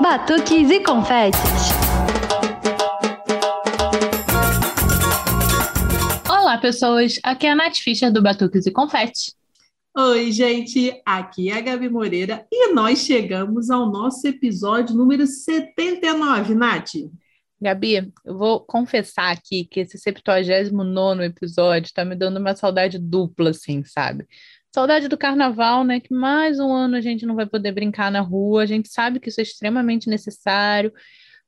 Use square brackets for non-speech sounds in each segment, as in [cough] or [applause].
Batuques e confetes. Olá, pessoas. Aqui é a Nath Fischer do Batuques e Confetes. Oi, gente. Aqui é a Gabi Moreira e nós chegamos ao nosso episódio número 79, Nath. Gabi, eu vou confessar aqui que esse 79 episódio está me dando uma saudade dupla, assim, sabe? Saudade do carnaval, né? Que mais um ano a gente não vai poder brincar na rua. A gente sabe que isso é extremamente necessário.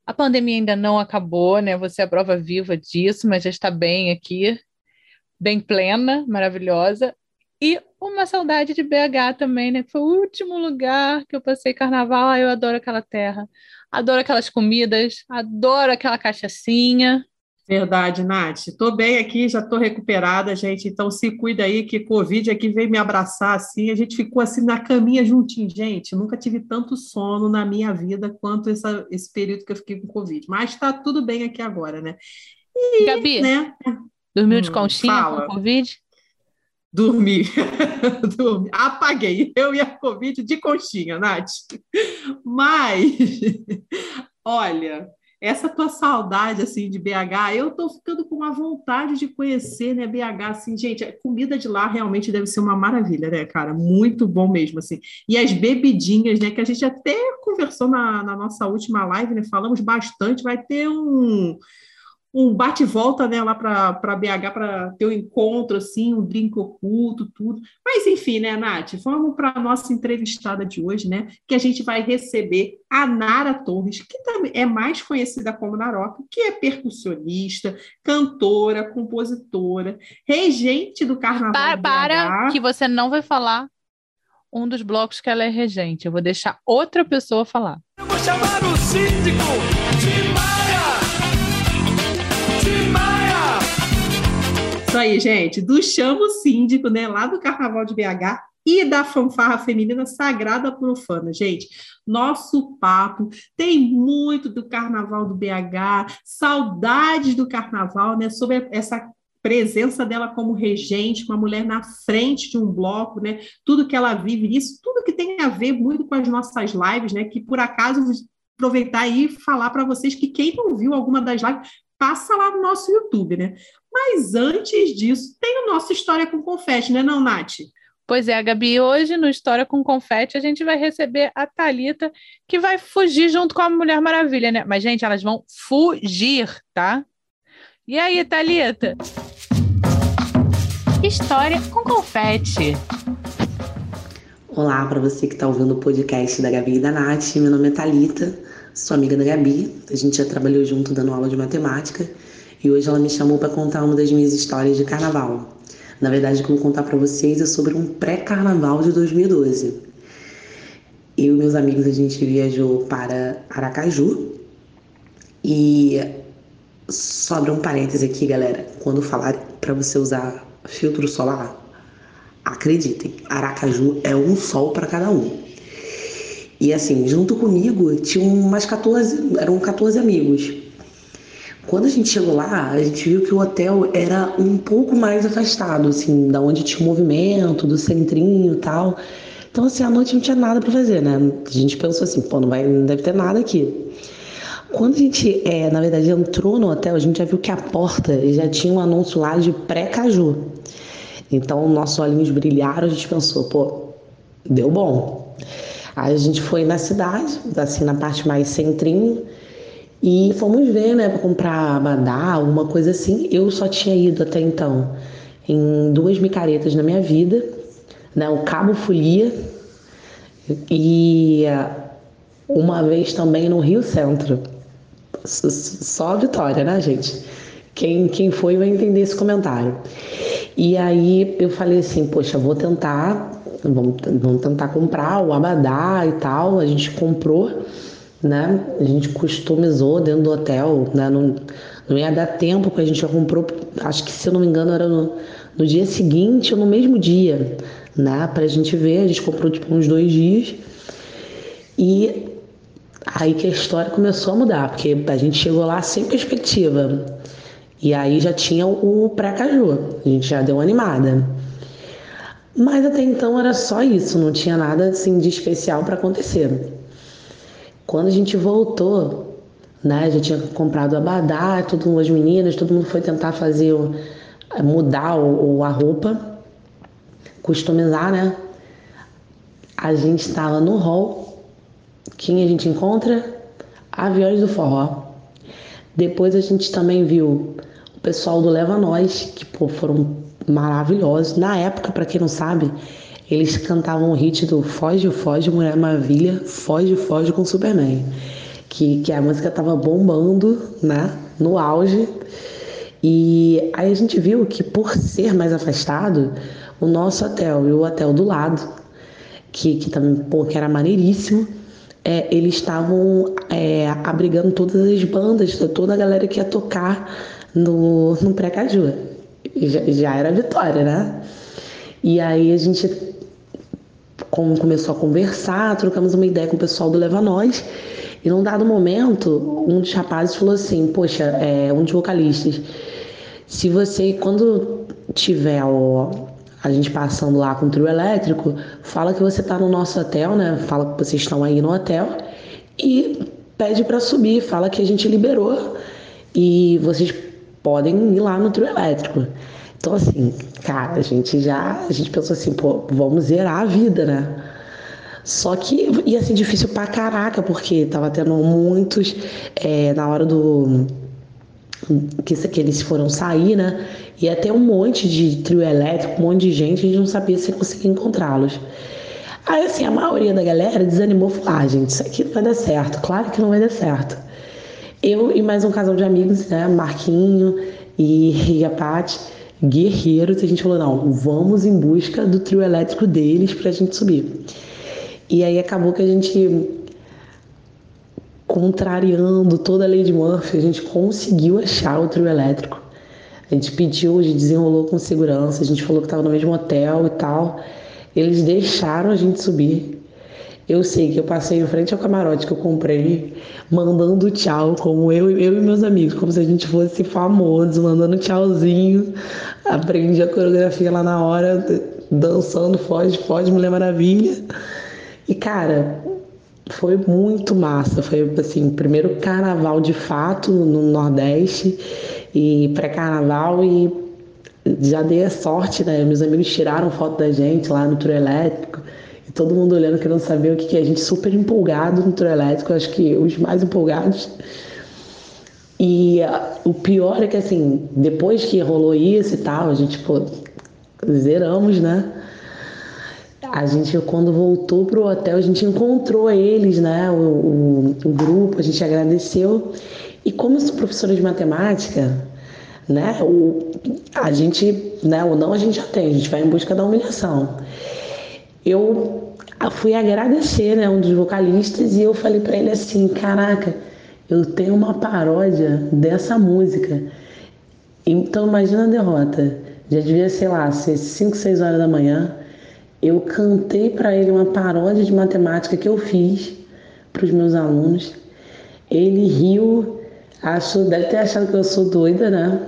A pandemia ainda não acabou, né? Você é a prova viva disso, mas já está bem aqui, bem plena, maravilhosa. E uma saudade de BH também, né? Foi o último lugar que eu passei carnaval. Ah, eu adoro aquela terra adoro aquelas comidas, adoro aquela cachaçinha. Verdade, Nath. Estou bem aqui, já estou recuperada, gente. Então se cuida aí que Covid aqui veio me abraçar assim. A gente ficou assim na caminha juntinho, gente. Nunca tive tanto sono na minha vida quanto essa, esse período que eu fiquei com Covid. Mas está tudo bem aqui agora, né? E, Gabi, né? dormiu de hum, conchinha fala. com Covid? Dormi. [laughs] Dormi. Apaguei. Eu e a Covid de conchinha, Nath. Mas, [laughs] olha, essa tua saudade, assim, de BH, eu tô ficando com uma vontade de conhecer, né, BH, assim, gente, a comida de lá realmente deve ser uma maravilha, né, cara? Muito bom mesmo, assim. E as bebidinhas, né, que a gente até conversou na, na nossa última live, né, falamos bastante, vai ter um um bate-volta né, lá para BH para ter um encontro, assim, um drink oculto, tudo. Mas, enfim, né, Nath? Vamos para a nossa entrevistada de hoje, né? Que a gente vai receber a Nara Torres, que também é mais conhecida como Naroca, que é percussionista, cantora, compositora, regente do Carnaval. Para, para que você não vai falar um dos blocos que ela é regente. Eu vou deixar outra pessoa falar. Eu vou chamar o síndico de Isso aí, gente, do Chamo Síndico, né, lá do Carnaval de BH e da fanfarra feminina Sagrada Profana. Gente, nosso papo tem muito do Carnaval do BH, saudades do Carnaval, né, sobre essa presença dela como regente, uma mulher na frente de um bloco, né? Tudo que ela vive nisso, tudo que tem a ver muito com as nossas lives, né? Que por acaso aproveitar e falar para vocês que quem não viu alguma das lives, passa lá no nosso YouTube, né? Mas antes disso, tem o nosso História com Confete, né, não, Nath? Pois é, Gabi, hoje no História com Confete a gente vai receber a Talita que vai fugir junto com a Mulher Maravilha, né? Mas gente, elas vão fugir, tá? E aí, Talita? História com Confete. Olá para você que está ouvindo o podcast da Gabi e da Nath. Meu nome é Talita, sou amiga da Gabi. A gente já trabalhou junto dando aula de matemática e hoje ela me chamou para contar uma das minhas histórias de carnaval. Na verdade, o que eu vou contar para vocês é sobre um pré-carnaval de 2012. Eu e meus amigos a gente viajou para Aracaju e sobra um parêntese aqui, galera. Quando falar para você usar filtro solar, acreditem, Aracaju é um sol para cada um. E assim, junto comigo tinham umas 14, eram 14 amigos. Quando a gente chegou lá, a gente viu que o hotel era um pouco mais afastado, assim, da onde tinha o movimento, do centrinho e tal. Então, assim, à noite não tinha nada para fazer, né? A gente pensou assim, pô, não, vai, não deve ter nada aqui. Quando a gente, é, na verdade, entrou no hotel, a gente já viu que a porta já tinha um anúncio lá de pré-caju. Então, nossos olhinhos brilharam, a gente pensou, pô, deu bom. Aí a gente foi na cidade, assim, na parte mais centrinho, e fomos ver, né, para comprar abadá, alguma coisa assim. Eu só tinha ido até então em duas micaretas na minha vida, né, o Cabo Folia e uma vez também no Rio Centro. Só a vitória, né, gente? Quem, quem foi vai entender esse comentário. E aí eu falei assim, poxa, vou tentar, vamos, vamos tentar comprar o abadá e tal. A gente comprou né? A gente customizou dentro do hotel, né? Não, não ia dar tempo, porque a gente já comprou, acho que se eu não me engano era no, no dia seguinte ou no mesmo dia, né? Pra gente ver, a gente comprou tipo uns dois dias. E aí que a história começou a mudar, porque a gente chegou lá sem perspectiva. E aí já tinha o pré-caju, a gente já deu uma animada. Mas até então era só isso, não tinha nada assim de especial para acontecer. Quando a gente voltou, né, já tinha comprado abadá, todo as meninas, todo mundo foi tentar fazer, mudar o, a roupa, customizar, né? A gente estava no hall, quem a gente encontra? Aviões do Forró. Depois a gente também viu o pessoal do Leva Nós, que pô, foram maravilhosos. Na época, para quem não sabe, eles cantavam o hit do Foge, Foge, Mulher Maravilha, Foge, Foge com Superman. Que, que a música tava bombando, né? No auge. E aí a gente viu que por ser mais afastado, o nosso hotel e o hotel do lado, que, que também, pô, que era maneiríssimo, é, eles estavam é, abrigando todas as bandas, toda a galera que ia tocar no, no pré-caju. Já, já, era vitória, né? E aí a gente começou a conversar, trocamos uma ideia com o pessoal do Leva Nós. E num dado momento, um dos rapazes falou assim: Poxa, é, um dos vocalistas, se você, quando tiver o, a gente passando lá com o trio elétrico, fala que você está no nosso hotel, né? Fala que vocês estão aí no hotel e pede para subir, fala que a gente liberou e vocês podem ir lá no trio elétrico. Então assim, cara, a gente já, a gente pensou assim, pô, vamos zerar a vida, né? Só que ia ser difícil pra caraca, porque tava tendo muitos é, na hora do que, que eles foram sair, né? E até um monte de trio elétrico, um monte de gente, a gente não sabia se conseguia encontrá-los. Aí, assim, a maioria da galera desanimou, falou: ah, gente, isso aqui não vai dar certo. Claro que não vai dar certo. Eu e mais um casal de amigos, né? Marquinho e, e a Paty, guerreiros, a gente falou: não, vamos em busca do trio elétrico deles pra gente subir. E aí acabou que a gente contrariando toda a lei de Murphy, a gente conseguiu achar o trio elétrico. A gente pediu, a gente desenrolou com segurança, a gente falou que estava no mesmo hotel e tal. Eles deixaram a gente subir. Eu sei que eu passei em frente ao camarote que eu comprei, mandando tchau, como eu, eu e meus amigos, como se a gente fosse famosos, mandando tchauzinho. Aprendi a coreografia lá na hora, dançando Foge, Foge, Mulher Maravilha. E cara, foi muito massa. Foi assim, primeiro carnaval de fato no Nordeste e pré-carnaval e já dei a sorte, né? Meus amigos tiraram foto da gente lá no trio elétrico todo mundo olhando querendo saber o que, que é. A gente super empolgado no trio elétrico, acho que os mais empolgados. E uh, o pior é que assim, depois que rolou isso e tal, a gente, pô, zeramos, né? A gente, quando voltou pro hotel, a gente encontrou eles, né? O, o, o grupo, a gente agradeceu. E como eu sou professora de matemática, né? O, a gente, né? O não a gente já tem, a gente vai em busca da humilhação. Eu fui agradecer, né? Um dos vocalistas e eu falei para ele assim, caraca, eu tenho uma paródia dessa música. Então imagina a derrota. Já devia, sei lá, ser 5, 6 horas da manhã eu cantei para ele uma paródia de matemática que eu fiz para os meus alunos. Ele riu, achou, deve ter achado que eu sou doida, né?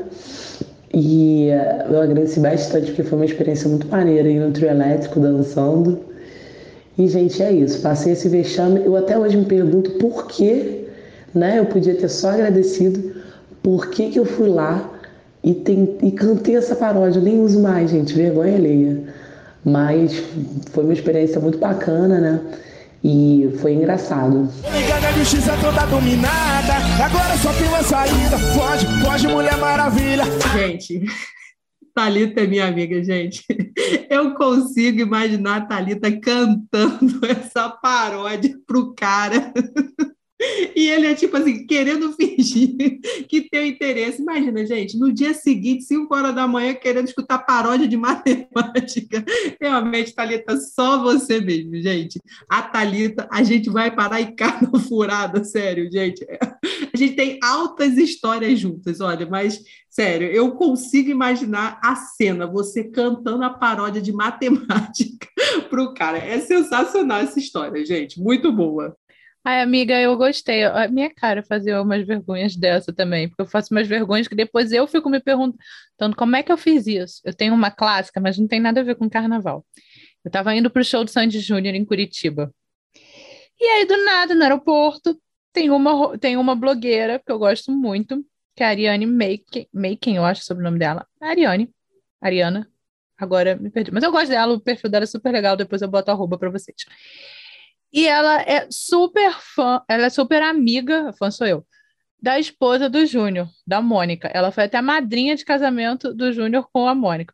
E uh, eu agradeci bastante porque foi uma experiência muito maneira ir no trio elétrico dançando. E, gente, é isso. Passei esse vexame. Eu até hoje me pergunto por que, né? Eu podia ter só agradecido. Por que, que eu fui lá e, tem, e cantei essa paródia? Eu nem uso mais, gente. Vergonha alheia. Mas foi uma experiência muito bacana, né? E foi engraçado. Ligando a justiça toda dominada, agora só tem uma saída. Foge, foge, Mulher Maravilha. Gente, Thalita é minha amiga, gente. [laughs] Eu consigo imaginar a Thalita cantando [laughs] essa paródia pro cara. [laughs] E ele é tipo assim, querendo [laughs] fingir que tem interesse. Imagina, gente, no dia seguinte, 5 horas da manhã, querendo escutar paródia de [laughs] matemática. Realmente, Thalita, só você mesmo, gente. A Thalita, a gente vai parar em cada furada, sério, gente. A gente tem altas histórias juntas, olha, mas sério, eu consigo imaginar a cena, você cantando a paródia de matemática [laughs] pro cara. É sensacional essa história, gente. Muito boa. Ai, amiga, eu gostei. A minha cara fazia umas vergonhas dessa também, porque eu faço umas vergonhas que depois eu fico me perguntando como é que eu fiz isso. Eu tenho uma clássica, mas não tem nada a ver com carnaval. Eu estava indo para o show do Sandy Júnior em Curitiba. E aí, do nada, no aeroporto, tem uma, tem uma blogueira que eu gosto muito, que é a Ariane Making, eu acho sobre o nome dela. Ariane. Ariana. Agora me perdi. Mas eu gosto dela, o perfil dela é super legal, depois eu boto arroba para vocês. E ela é super fã, ela é super amiga, fã sou eu, da esposa do Júnior, da Mônica. Ela foi até madrinha de casamento do Júnior com a Mônica.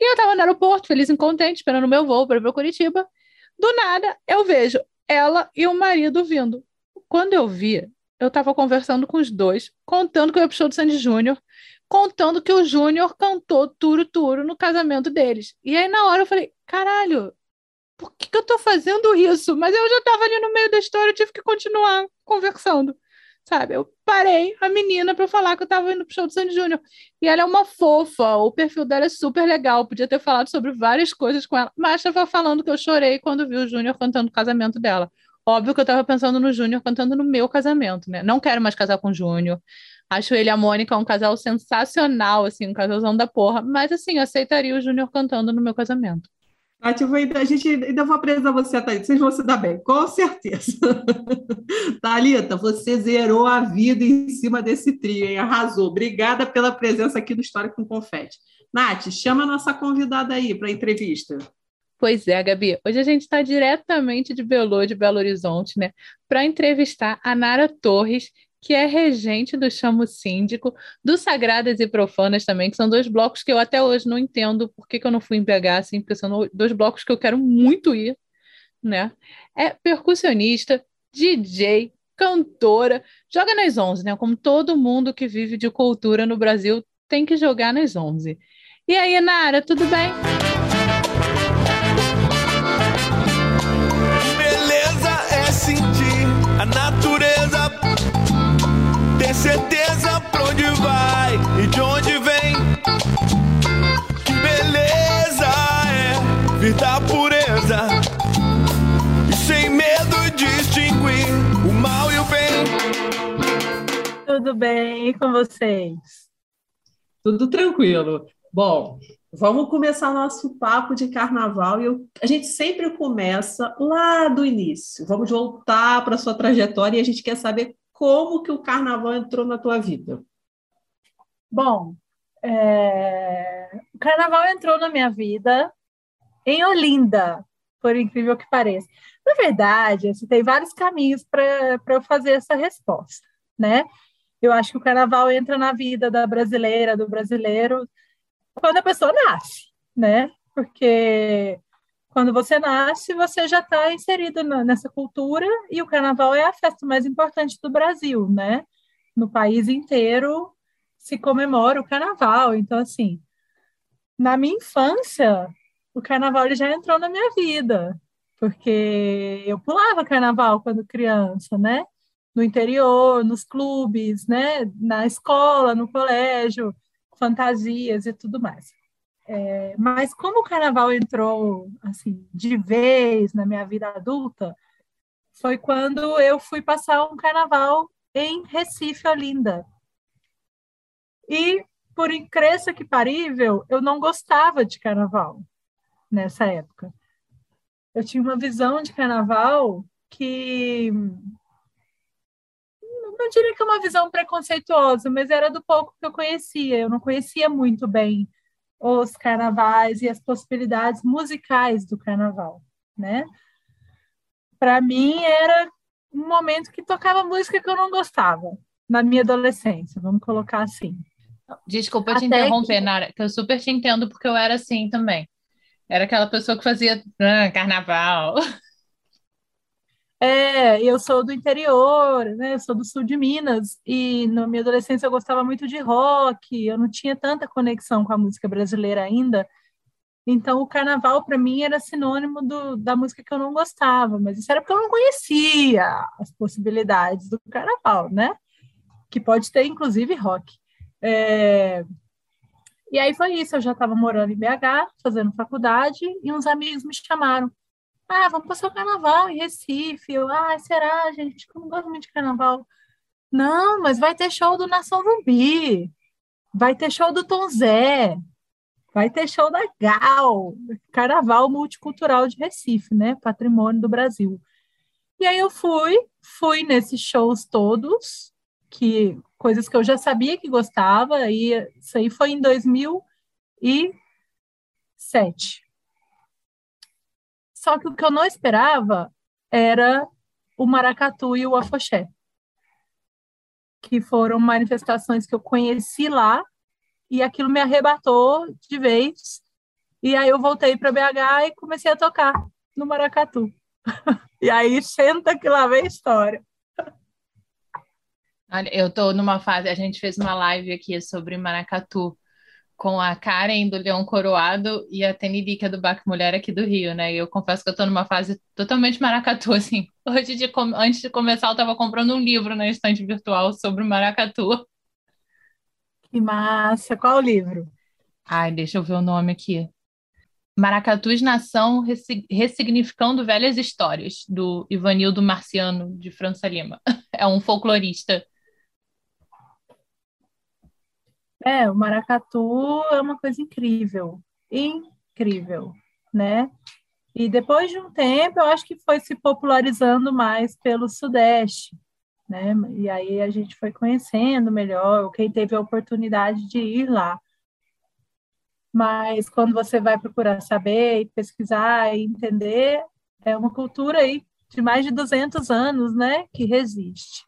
E eu tava no aeroporto, feliz e contente, esperando o meu voo para ir para Curitiba. Do nada, eu vejo ela e o marido vindo. Quando eu vi, eu estava conversando com os dois, contando que eu ia pro show do Sandy Júnior, contando que o Júnior cantou Turo Turo no casamento deles. E aí, na hora, eu falei: caralho, por que, que eu tô fazendo isso? Mas eu já estava ali no meio da história, eu tive que continuar conversando. Sabe, eu parei a menina para falar que eu estava indo pro show do Sandy Júnior. E ela é uma fofa, o perfil dela é super legal. Podia ter falado sobre várias coisas com ela, mas estava falando que eu chorei quando vi o Júnior cantando o casamento dela. Óbvio que eu estava pensando no Júnior cantando no meu casamento, né? Não quero mais casar com o Júnior. Acho ele e a Mônica um casal sensacional, assim, um casalzão da porra. Mas, assim, aceitaria o Júnior cantando no meu casamento. Tati, a gente ainda vou apresentar você Thalita. Vocês vão se dar bem, com certeza. [laughs] Thalita, você zerou a vida em cima desse trio, hein? Arrasou. Obrigada pela presença aqui do História com Confete. Nath, chama a nossa convidada aí para a entrevista. Pois é, Gabi. Hoje a gente está diretamente de Belo, de Belo Horizonte, né, para entrevistar a Nara Torres, que é regente do Chamo Síndico, do Sagradas e Profanas também, que são dois blocos que eu até hoje não entendo por que, que eu não fui em BH, assim, porque são dois blocos que eu quero muito ir, né? É percussionista, DJ, cantora, joga nas 11, né? Como todo mundo que vive de cultura no Brasil tem que jogar nas 11. E aí, Nara, tudo bem? Certeza pra onde vai e de onde vem. Que beleza é vir da pureza. E sem medo distinguir o mal e o bem. Tudo bem com vocês? Tudo tranquilo. Bom, Vamos começar nosso papo de carnaval e eu, a gente sempre começa lá do início. Vamos voltar para a sua trajetória e a gente quer saber como que o carnaval entrou na tua vida. Bom, é... o carnaval entrou na minha vida em Olinda, por incrível que pareça. Na verdade, assim, tem vários caminhos para eu fazer essa resposta, né? Eu acho que o carnaval entra na vida da brasileira, do brasileiro, quando a pessoa nasce, né? Porque quando você nasce, você já está inserido nessa cultura e o carnaval é a festa mais importante do Brasil, né? No país inteiro se comemora o carnaval. Então, assim, na minha infância, o carnaval ele já entrou na minha vida, porque eu pulava carnaval quando criança, né? No interior, nos clubes, né? Na escola, no colégio fantasias e tudo mais. É, mas como o carnaval entrou assim de vez na minha vida adulta, foi quando eu fui passar um carnaval em Recife, Olinda. E por incrível que parível, eu não gostava de carnaval nessa época. Eu tinha uma visão de carnaval que não diria que é uma visão preconceituosa, mas era do pouco que eu conhecia. Eu não conhecia muito bem os carnavais e as possibilidades musicais do carnaval, né? Para mim era um momento que tocava música que eu não gostava na minha adolescência, vamos colocar assim. Desculpa Até te interromper, que... Nara, que eu super te entendo porque eu era assim também. Era aquela pessoa que fazia ah, carnaval. [laughs] É, eu sou do interior, né? Eu sou do sul de Minas e na minha adolescência eu gostava muito de rock. Eu não tinha tanta conexão com a música brasileira ainda. Então o carnaval para mim era sinônimo do, da música que eu não gostava, mas isso era porque eu não conhecia as possibilidades do carnaval, né? Que pode ter inclusive rock. É... E aí foi isso. Eu já estava morando em BH, fazendo faculdade e uns amigos me chamaram ah, vamos passar o carnaval em Recife. Eu, ah, será, gente? Eu não gosto muito de carnaval. Não, mas vai ter show do Nação Zumbi. Vai ter show do Tom Zé. Vai ter show da Gal. Carnaval multicultural de Recife, né? Patrimônio do Brasil. E aí eu fui, fui nesses shows todos, que coisas que eu já sabia que gostava, e isso aí foi em 2007. Só que o que eu não esperava era o maracatu e o afoxé, que foram manifestações que eu conheci lá, e aquilo me arrebatou de vez. E aí eu voltei para BH e comecei a tocar no maracatu. [laughs] e aí senta que lá vem a história. Olha, eu estou numa fase, a gente fez uma live aqui sobre maracatu com a Karen do Leão Coroado e a Tenirica do Bac Mulher aqui do Rio, né? E eu confesso que eu estou numa fase totalmente maracatu, [laughs] assim. Hoje, de antes de começar, eu estava comprando um livro na estante virtual sobre maracatu. Que massa! Qual o livro? Ai, deixa eu ver o nome aqui. Maracatus Nação Ressignificando Velhas Histórias, do Ivanildo Marciano, de França Lima. [laughs] É um folclorista. É, o maracatu é uma coisa incrível, incrível, né? E depois de um tempo, eu acho que foi se popularizando mais pelo Sudeste, né? E aí a gente foi conhecendo melhor, quem teve a oportunidade de ir lá. Mas quando você vai procurar saber, pesquisar e entender, é uma cultura aí de mais de 200 anos, né, que resiste.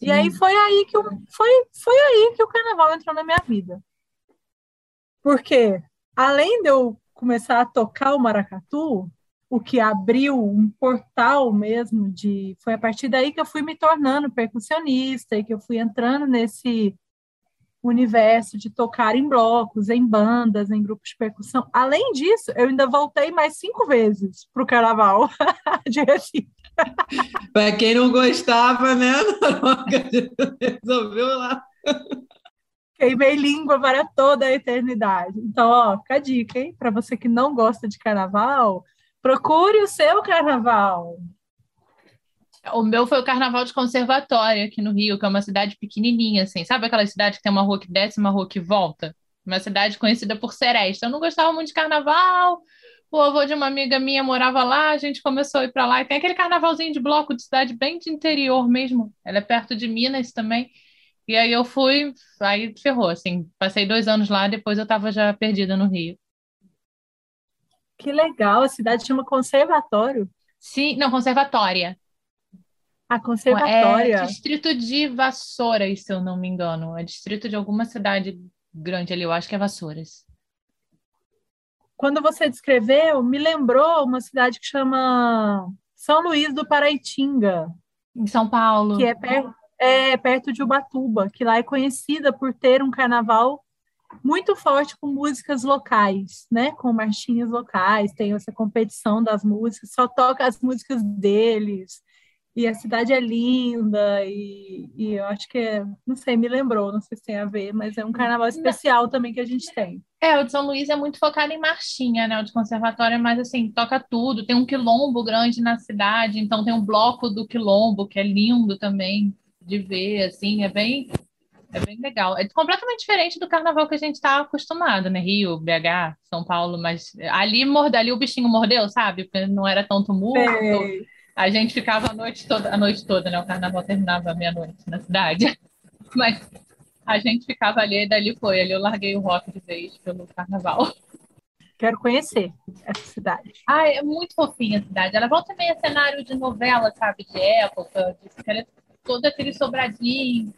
E aí foi aí que o, foi, foi aí que o carnaval entrou na minha vida. Porque além de eu começar a tocar o maracatu, o que abriu um portal mesmo de foi a partir daí que eu fui me tornando percussionista e que eu fui entrando nesse universo de tocar em blocos, em bandas, em grupos de percussão. Além disso, eu ainda voltei mais cinco vezes para o carnaval [laughs] de Recife. Para quem não gostava, né? [laughs] Resolveu lá. Queimei língua para toda a eternidade. Então, ó, fica a dica, hein? Para você que não gosta de carnaval, Procure o seu carnaval. O meu foi o carnaval de conservatório aqui no Rio, que é uma cidade pequenininha, assim. Sabe aquela cidade que tem uma rua que desce e uma rua que volta? Uma cidade conhecida por seresta. Eu não gostava muito de carnaval. O avô de uma amiga minha morava lá, a gente começou a ir para lá. E tem aquele carnavalzinho de bloco de cidade bem de interior mesmo. Ela é perto de Minas também. E aí eu fui, aí ferrou, assim. Passei dois anos lá, depois eu estava já perdida no Rio. Que legal, a cidade chama Conservatório. Sim, não, Conservatória. A Conservatória. É distrito de Vassouras, se eu não me engano. É distrito de alguma cidade grande ali, eu acho que é Vassouras. Quando você descreveu, me lembrou uma cidade que chama São Luís do Paraitinga. Em São Paulo. Que é, per é perto de Ubatuba, que lá é conhecida por ter um carnaval muito forte com músicas locais, né? Com marchinhas locais, tem essa competição das músicas, só toca as músicas deles. E a cidade é linda, e, e eu acho que, é, não sei, me lembrou, não sei se tem a ver, mas é um carnaval especial também que a gente tem. É, o de São Luís é muito focado em marchinha, né? O de conservatório é mais assim, toca tudo. Tem um quilombo grande na cidade, então tem um bloco do quilombo, que é lindo também de ver, assim, é bem é bem legal. É completamente diferente do carnaval que a gente está acostumado, né? Rio, BH, São Paulo, mas ali, morde, ali o bichinho mordeu, sabe? Porque não era tão tumulto. A gente ficava a noite toda, a noite toda, né? O carnaval terminava meia-noite na cidade. [laughs] Mas a gente ficava ali e dali foi. Ali eu larguei o rock de vez pelo carnaval. Quero conhecer essa cidade. Ah, é muito fofinha a cidade. Ela volta meio cenário de novela, sabe? De época, de, todo aquele sobradinho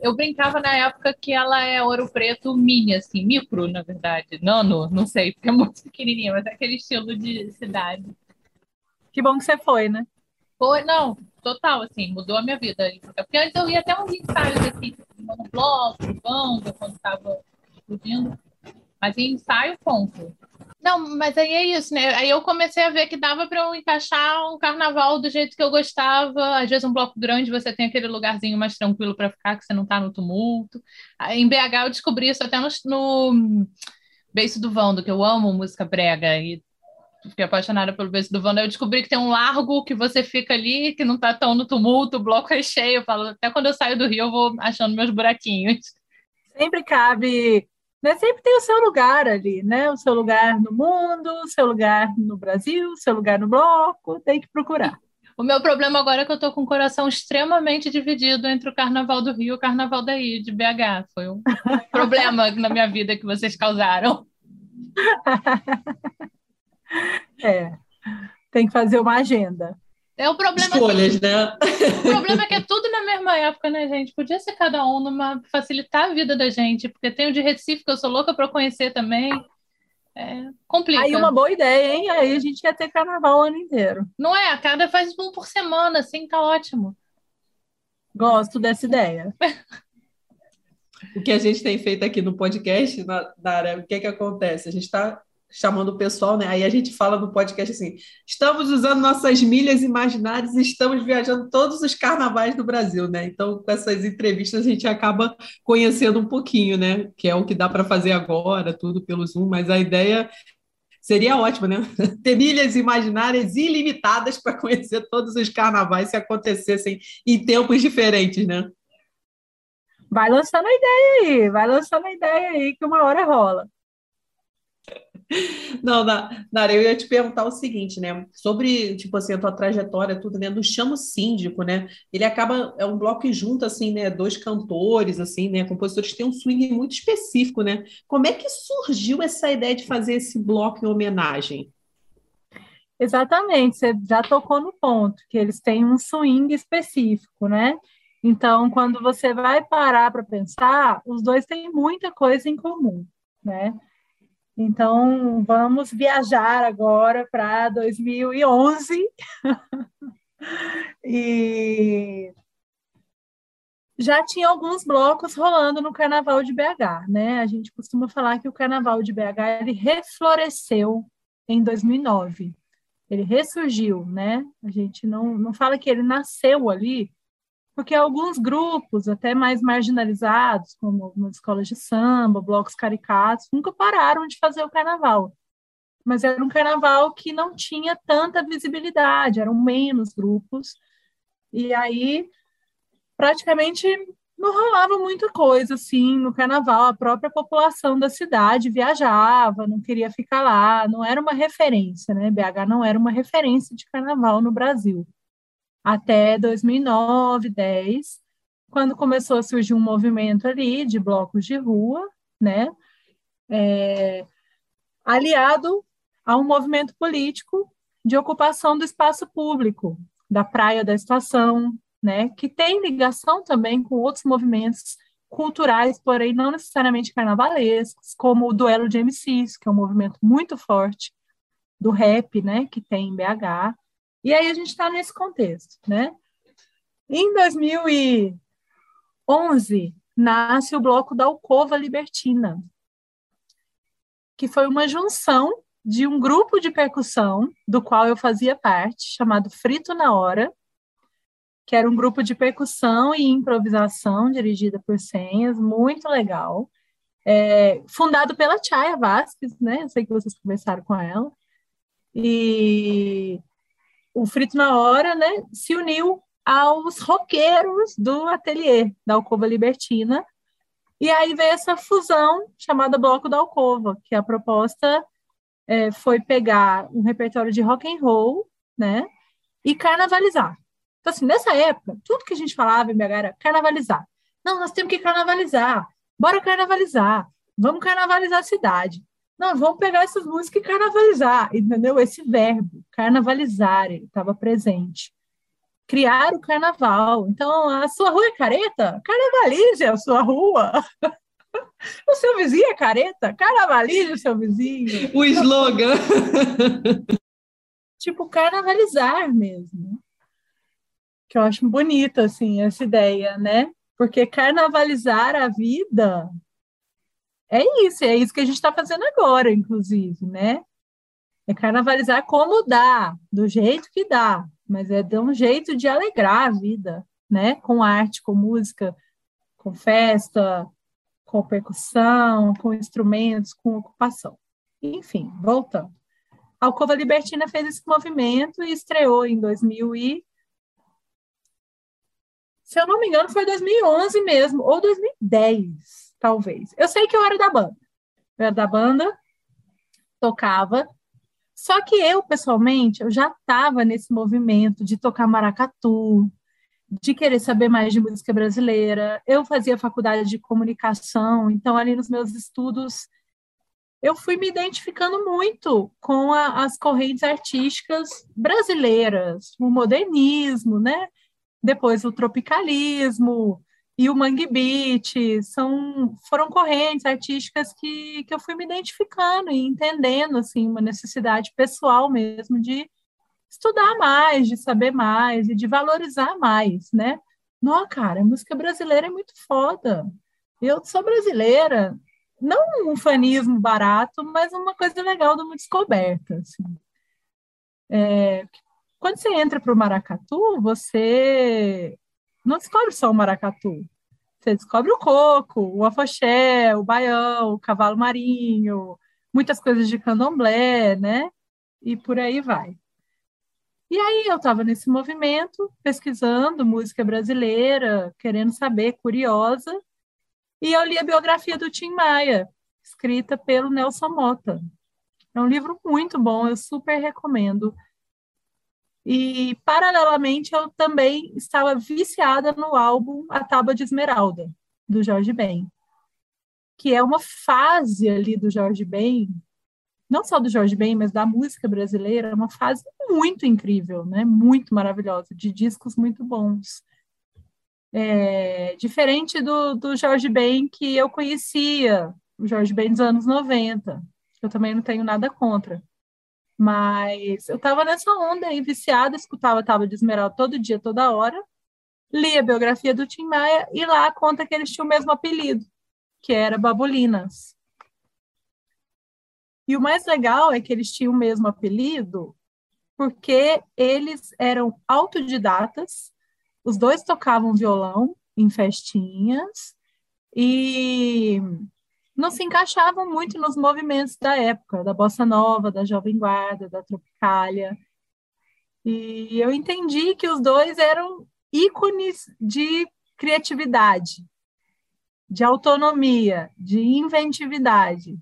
eu brincava na época que ela é ouro preto mini, assim, micro, na verdade. Nano, não sei, porque é muito pequenininha, mas é aquele estilo de cidade. Que bom que você foi, né? Foi, não, total, assim, mudou a minha vida. Porque antes eu ia até uns ensaios, assim, no bloco, banda, quando estava explodindo. Mas em ensaio, ponto. Não, mas aí é isso, né? Aí eu comecei a ver que dava para eu encaixar um carnaval do jeito que eu gostava. Às vezes um bloco grande você tem aquele lugarzinho mais tranquilo para ficar, que você não está no tumulto. Em BH eu descobri isso até no, no Beijo do Vando, que eu amo música brega e fiquei apaixonada pelo Beijo do Vando. Eu descobri que tem um largo que você fica ali, que não está tão no tumulto, o bloco é cheio. Eu falo, até quando eu saio do Rio eu vou achando meus buraquinhos. Sempre cabe né? Sempre tem o seu lugar ali, né? O seu lugar no mundo, o seu lugar no Brasil, o seu lugar no bloco, tem que procurar. O meu problema agora é que eu tô com o coração extremamente dividido entre o Carnaval do Rio e o Carnaval daí, de BH. Foi um [laughs] problema na minha vida que vocês causaram. [laughs] É, tem que fazer uma agenda. É o problema. Escolhas, né? O problema é que é tudo na mesma época, né, gente? Podia ser cada um numa facilitar a vida da gente, porque tem o de Recife que eu sou louca para conhecer também. É, complica. Aí uma boa ideia, hein? Aí a gente ia ter carnaval o ano inteiro. Não é? A cada faz um por semana, assim, tá ótimo. Gosto dessa ideia. [laughs] O que a gente tem feito aqui no podcast, Dara, o que é que acontece? A gente está chamando o pessoal, né? Aí a gente fala no podcast assim: estamos usando nossas milhas imaginárias e estamos viajando todos os carnavais do Brasil, né? Então, com essas entrevistas, a gente acaba conhecendo um pouquinho, né? Que é o que dá para fazer agora, tudo pelo Zoom, mas a ideia seria ótima, né? [laughs] Ter milhas imaginárias ilimitadas para conhecer todos os carnavais se acontecessem em tempos diferentes, né? Vai lançando a ideia aí, vai lançando a ideia aí, que uma hora rola. Não, Nara, eu ia te perguntar o seguinte, né? Sobre, tipo assim, a tua trajetória, tudo, né? No Chamo Síndico, né? Ele acaba, é um bloco que junta, assim, né? Dois cantores, assim, né? Compositores que têm um swing muito específico, né? Como é que surgiu essa ideia de fazer esse bloco em homenagem? Exatamente, você já tocou no ponto, que eles têm um swing específico, né? Então, quando você vai parar para pensar, os dois têm muita coisa em comum, né? Então, vamos viajar agora para 2011. [laughs] e já tinha alguns blocos rolando no Carnaval de BH, né? A gente costuma falar que o Carnaval de BH ele refloresceu em 2009. Ele ressurgiu, né? A gente não, não fala que ele nasceu ali, porque alguns grupos, até mais marginalizados, como algumas escolas de samba, blocos caricatos, nunca pararam de fazer o carnaval. Mas era um carnaval que não tinha tanta visibilidade, eram menos grupos, e aí praticamente não rolava muita coisa assim no carnaval. A própria população da cidade viajava, não queria ficar lá, não era uma referência, né? BH não era uma referência de carnaval no Brasil até 2009, 10, quando começou a surgir um movimento ali de blocos de rua, né, é, aliado a um movimento político de ocupação do espaço público, da praia da estação, né, que tem ligação também com outros movimentos culturais, porém não necessariamente carnavalescos, como o duelo de MCs, que é um movimento muito forte do rap, né, que tem em BH, e aí a gente está nesse contexto, né? Em 2011, nasce o bloco da Alcova Libertina, que foi uma junção de um grupo de percussão do qual eu fazia parte, chamado Frito na Hora, que era um grupo de percussão e improvisação dirigida por senhas, muito legal, é, fundado pela Chaya Vasquez, né? Eu sei que vocês conversaram com ela. E o Frito na Hora, né, se uniu aos roqueiros do ateliê da Alcova Libertina, e aí veio essa fusão chamada Bloco da Alcova, que a proposta é, foi pegar um repertório de rock and roll, né, e carnavalizar. Então, assim, nessa época, tudo que a gente falava em BH era carnavalizar. Não, nós temos que carnavalizar. Bora carnavalizar. Vamos carnavalizar a cidade. Não, vamos pegar essas músicas e carnavalizar, entendeu? Esse verbo, carnavalizar, estava presente. Criar o carnaval. Então, a sua rua é careta? Carnavalize a sua rua. [laughs] O seu vizinho é careta? Carnavalize o seu vizinho. O slogan. [laughs] tipo, carnavalizar mesmo. Que eu acho bonita, assim, essa ideia, né? Porque carnavalizar a vida é isso, é isso que a gente está fazendo agora, inclusive, né? É carnavalizar como dá, do jeito que dá, mas é dar um jeito de alegrar a vida, né? Com arte, com música, com festa, com percussão, com instrumentos, com ocupação. Enfim, voltando. A Alcova Libertina fez esse movimento e estreou em 2000 e se eu não me engano, foi 2011 mesmo, ou 2010 talvez. Eu sei que eu era da banda. Eu era da banda, tocava, Só que eu, pessoalmente, eu já estava nesse movimento de tocar maracatu, de querer saber mais de música brasileira. Eu fazia faculdade de comunicação, então ali nos meus estudos eu fui me identificando muito com a, as correntes artísticas brasileiras, o modernismo, né? Depois o tropicalismo e o mangue beat, são foram correntes artísticas que, que eu fui me identificando e entendendo assim uma necessidade pessoal mesmo de estudar mais, de saber mais e de valorizar mais, né? Não, cara, a música brasileira é muito foda. Eu sou brasileira, não um fanismo barato, mas uma coisa legal de uma descoberta. Assim. É, quando você entra para o maracatu, você não descobre só o maracatu. Você descobre o coco, o afoxé, o baião, o cavalo marinho, muitas coisas de candomblé, né? E por aí vai. E aí eu estava nesse movimento, pesquisando música brasileira, querendo saber, curiosa, e eu li a biografia do Tim Maia, escrita pelo Nelson Mota. É um livro muito bom, eu super recomendo. E, paralelamente, eu também estava viciada no álbum A Tábua de Esmeralda, do Jorge Ben, que é uma fase ali do Jorge Ben, não só do Jorge Ben, mas da música brasileira, uma fase muito incrível, né? muito maravilhosa, de discos muito bons. É, diferente do, do Jorge Ben que eu conhecia, o Jorge Ben dos anos 90. Eu também não tenho nada contra. Mas eu estava nessa onda aí, viciada, escutava Tábua de Esmeralda todo dia, toda hora. Li a biografia do Tim Maia e lá conta que eles tinham o mesmo apelido, que era Babolinas. E o mais legal é que eles tinham o mesmo apelido porque eles eram autodidatas os dois tocavam violão em festinhas e não se encaixavam muito nos movimentos da época, da bossa nova, da jovem guarda, da tropicália. E eu entendi que os dois eram ícones de criatividade, de autonomia, de inventividade,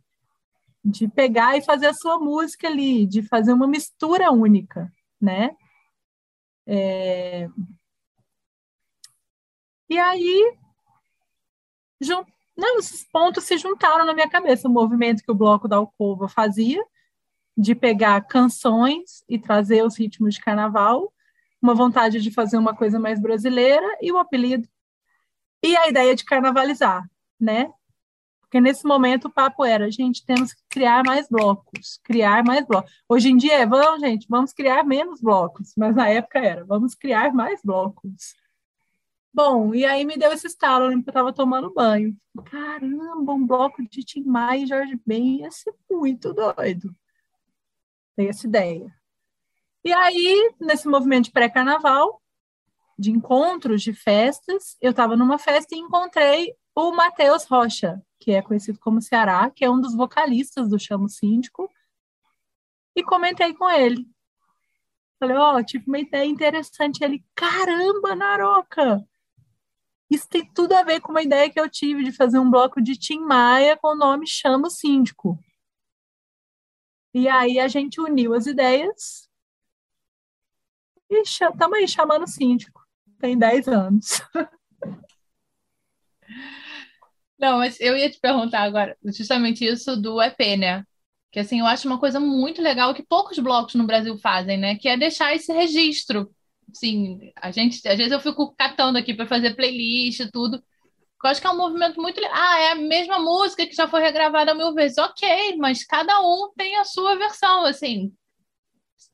de pegar e fazer a sua música ali, de fazer uma mistura única, né? É, e aí, jun... Não, esses pontos se juntaram na minha cabeça. O movimento que o Bloco da Alcova fazia, de pegar canções e trazer os ritmos de carnaval, uma vontade de fazer uma coisa mais brasileira e o apelido. E a ideia de carnavalizar, né? Porque nesse momento o papo era, gente, temos que criar mais blocos, criar mais blocos. Hoje em dia é, vamos, gente, vamos criar menos blocos, mas na época era, vamos criar mais blocos. Bom, e aí me deu esse estalo, eu estava tomando banho. Caramba, um bloco de Tim Maia e Jorge Ben ia ser muito doido. Dei essa ideia. E aí, nesse movimento de pré-carnaval, de encontros, de festas, eu estava numa festa e encontrei o Matheus Rocha, que é conhecido como Ceará, que é um dos vocalistas do Chamo Síndico, e comentei com ele. Falei, ó, oh, tive uma ideia interessante. Ele, caramba, Naroca! Isso tem tudo a ver com uma ideia que eu tive de fazer um bloco de Tim Maia com o nome Chama o Síndico. E aí a gente uniu as ideias e estamos aí chamando o síndico. Tem 10 anos. [laughs] Não, mas eu ia te perguntar agora, justamente isso do EP, né? Que assim, eu acho uma coisa muito legal que poucos blocos no Brasil fazem, né? Que é deixar esse registro Sim, a gente, às vezes eu fico catando aqui para fazer playlist e tudo. Eu acho que é um movimento muito. Ah, é a mesma música que já foi regravada mil vezes. Ok, mas cada um tem a sua versão, assim.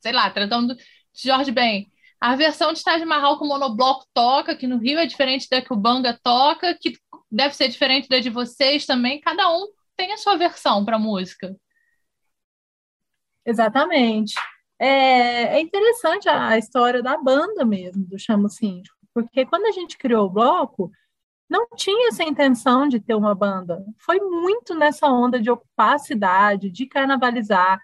Sei lá, tratando de Jorge Ben. A versão de Taj Mahal que o monobloco toca, que no Rio é diferente da que o Banga toca, que deve ser diferente da de vocês também. Cada um tem a sua versão para música. Exatamente. É, é interessante a, a, história da banda mesmo, do Chamo Síndico, porque quando a gente criou o bloco, não tinha essa intenção de ter uma banda. Foi muito nessa onda de ocupar a cidade, de carnavalizar,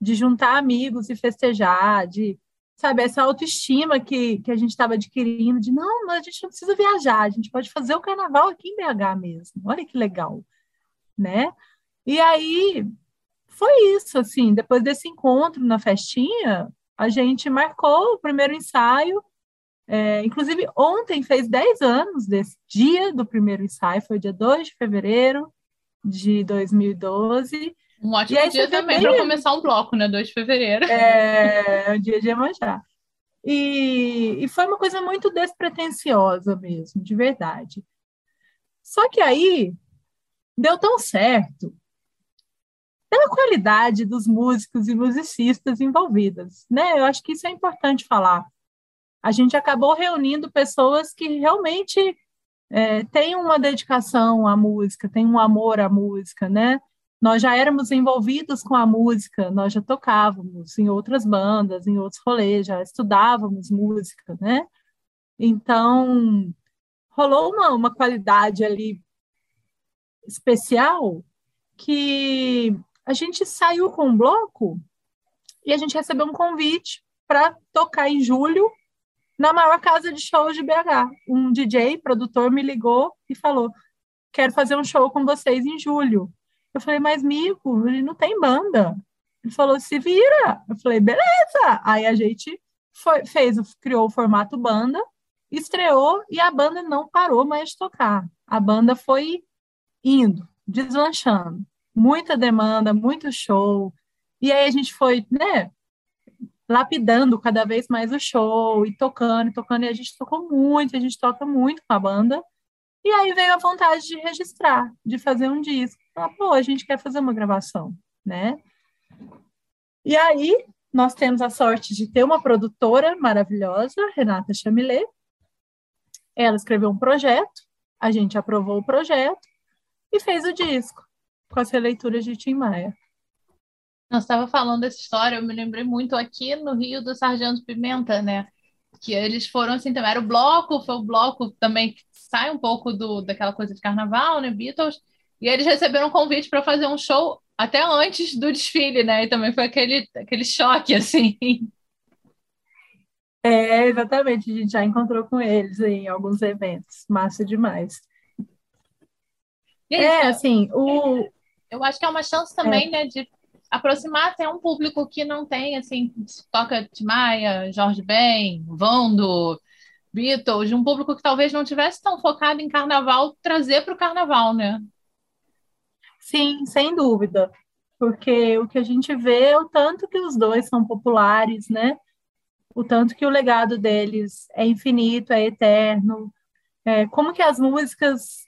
de juntar amigos e festejar, de, sabe, essa autoestima que, que a gente estava adquirindo, de não, a gente não precisa viajar, a gente pode fazer o carnaval aqui em BH mesmo. Olha que legal, né? E aí foi isso, assim, depois desse encontro na festinha, a gente marcou o primeiro ensaio, é, inclusive ontem fez 10 anos desse dia do primeiro ensaio, foi dia 2 de fevereiro de 2012. Um ótimo dia também para começar um bloco, né? 2 de fevereiro. É, o dia de Iemanjá. E, e foi uma coisa muito despretensiosa mesmo, de verdade. Só que aí deu tão certo pela qualidade dos músicos e musicistas envolvidas, né? Eu acho que isso é importante falar. A gente acabou reunindo pessoas que realmente é, têm uma dedicação à música, têm um amor à música, né? Nós já éramos envolvidos com a música, nós já tocávamos em outras bandas, em outros rolês, já estudávamos música, né? Então, rolou uma, uma qualidade ali especial que a gente saiu com um bloco e a gente recebeu um convite para tocar em julho na maior casa de shows de BH. Um DJ, produtor, me ligou e falou: quero fazer um show com vocês em julho. Eu falei, mas Mico, ele não tem banda. Ele falou, se vira. Eu falei, beleza. Aí a gente foi, fez, criou o formato banda, estreou e a banda não parou mais de tocar. A banda foi indo, deslanchando. Muita demanda, muito show. E aí a gente foi, né, lapidando cada vez mais o show e tocando, e tocando, e a gente tocou muito, a gente toca muito com a banda. E aí veio a vontade de registrar, de fazer um disco. Falar, pô, a gente quer fazer uma gravação, né? E aí nós temos a sorte de ter uma produtora maravilhosa, Renata Chamilet. Ela escreveu um projeto, a gente aprovou o projeto e fez o disco com as releituras de Tim Maia. Nós estava falando dessa história, eu me lembrei muito aqui no Rio do Sargento Pimenta, né? Que eles foram assim também, era o bloco, foi o bloco também que sai um pouco do, daquela coisa de carnaval, né? Beatles, e eles receberam um convite para fazer um show até antes do desfile, né? E também foi aquele, aquele choque, [laughs] assim. É, exatamente. A gente já encontrou com eles em alguns eventos. Massa demais. É, é assim, o... Eu acho que é uma chance também, é. né, de aproximar até um público que não tem, assim, toca de Maia, Jorge Ben, Vando, Beatles, um público que talvez não tivesse tão focado em carnaval, trazer para o carnaval, né? Sim, sem dúvida, porque o que a gente vê é o tanto que os dois são populares, né? O tanto que o legado deles é infinito, é eterno, é, como que as músicas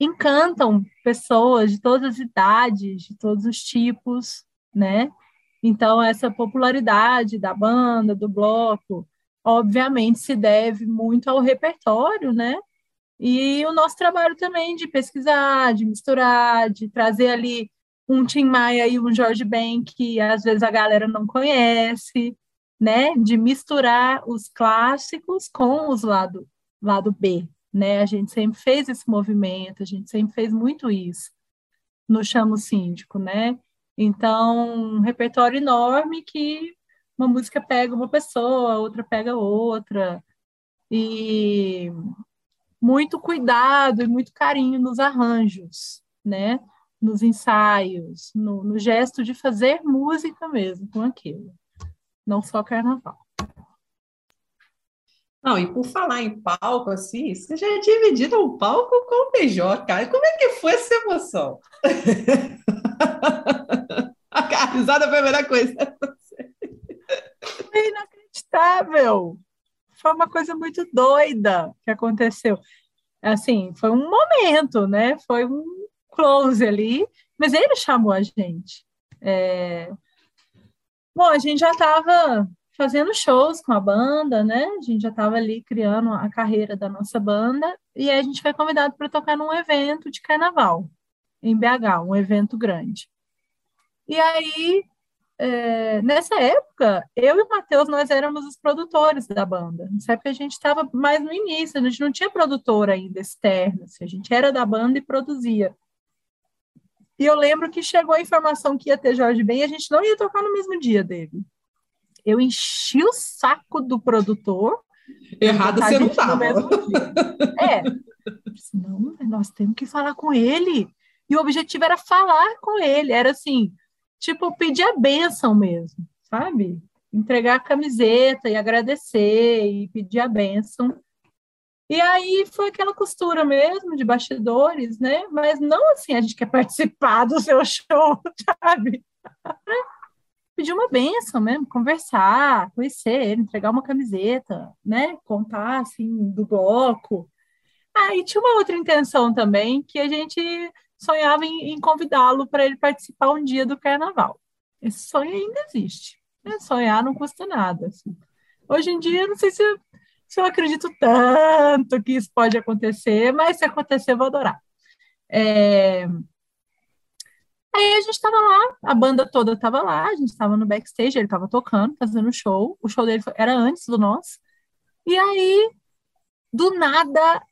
encantam pessoas de todas as idades, de todos os tipos, né? Então, essa popularidade da banda, do bloco, obviamente se deve muito ao repertório, né? E o nosso trabalho também de pesquisar, de misturar, de trazer ali um Tim Maia e um Jorge Ben que às vezes a galera não conhece, né? De misturar os clássicos com os lado, lado B, né? A gente sempre fez esse movimento, a gente sempre fez muito isso no Chamo Síndico, né? Então, um repertório enorme que uma música pega uma pessoa, outra pega outra, e muito cuidado e muito carinho nos arranjos, né? Nos ensaios, no, no gesto de fazer música mesmo com aquilo, não só carnaval. Não, e por falar em palco, assim, você já é dividido um palco com o PJ, cara. Como é que foi essa emoção? [laughs] a risada foi a melhor coisa. Foi inacreditável foi uma coisa muito doida que aconteceu. Assim, foi um momento, né? Foi um close ali, mas ele chamou a gente. É... Bom, a gente já estava fazendo shows com a banda, né? A gente já estava ali criando a carreira da nossa banda e aí a gente foi convidado para tocar num evento de carnaval em BH, um evento grande. E aí é, nessa época, eu e o Matheus, nós éramos os produtores da banda. Nessa época a gente estava mais no início, a gente não tinha produtor ainda externo, assim, a gente era da banda e produzia. E eu lembro que chegou a informação que ia ter Jorge Ben e a gente não ia tocar no mesmo dia dele. Eu enchi o saco do produtor. Errado você não estava. É. Não, nós temos que falar com ele. E o objetivo era falar com ele. Era assim, tipo, pedir a benção mesmo, sabe? Entregar a camiseta e agradecer e pedir a benção. E aí foi aquela costura mesmo de bastidores, né? Mas não assim, a gente quer participar do seu show, [laughs] sabe? Pedir uma benção mesmo, conversar, conhecer ele, entregar uma camiseta, né? Contar assim do bloco. Ah, tinha uma outra intenção também, que a gente sonhava em, em convidá-lo para ele participar um dia do carnaval. Esse sonho ainda existe. Né? Sonhar não custa nada. Assim. Hoje em dia, não sei se se eu acredito tanto que isso pode acontecer, mas se acontecer, eu vou adorar. É... Aí a gente estava lá, a banda toda estava lá, a gente estava no backstage, ele estava tocando, fazendo show. O show dele era antes do nosso. E aí, do nada,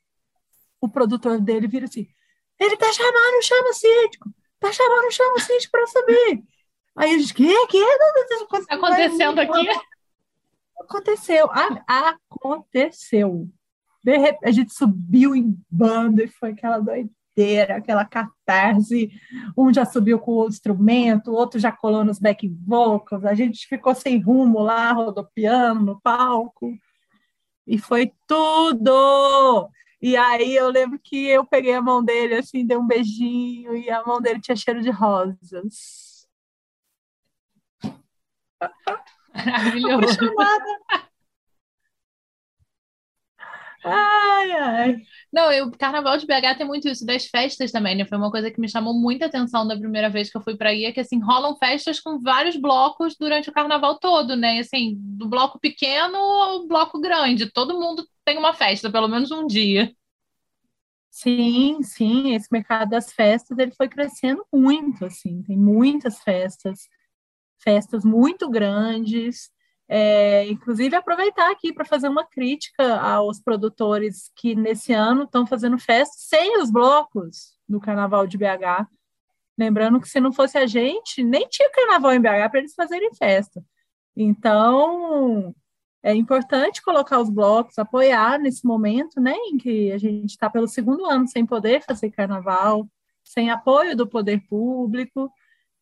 o produtor dele vira assim: ele tá chamando, chama o síndico. Tá chamando, chama o síndico para subir. Aí a gente, que? Que? Tá acontecendo aqui? Aconteceu. A, aconteceu. De repente, a gente subiu em banda e foi aquela doideira, aquela catarse. Um já subiu com o instrumento, o outro já colou nos back vocals. A gente ficou sem rumo lá, rodopiando no palco. E foi tudo! E aí eu lembro que eu peguei a mão dele, assim, dei um beijinho, e a mão dele tinha cheiro de rosas. Maravilhoso. Ai, ai. Não, o Carnaval de BH tem muito isso das festas também, né? Foi uma coisa que me chamou muita atenção da primeira vez que eu fui para aí, é que assim, rolam festas com vários blocos durante o carnaval todo, né? E, assim, do bloco pequeno ao bloco grande, todo mundo tem uma festa, pelo menos um dia. Sim, sim, esse mercado das festas, ele foi crescendo muito, assim, tem muitas festas, festas muito grandes, é, inclusive, aproveitar aqui para fazer uma crítica aos produtores que nesse ano estão fazendo festa sem os blocos do Carnaval de BH. Lembrando que se não fosse a gente, nem tinha Carnaval em BH para eles fazerem festa. Então, é importante colocar os blocos, apoiar nesse momento, né, em que a gente está pelo segundo ano sem poder fazer Carnaval, sem apoio do poder público.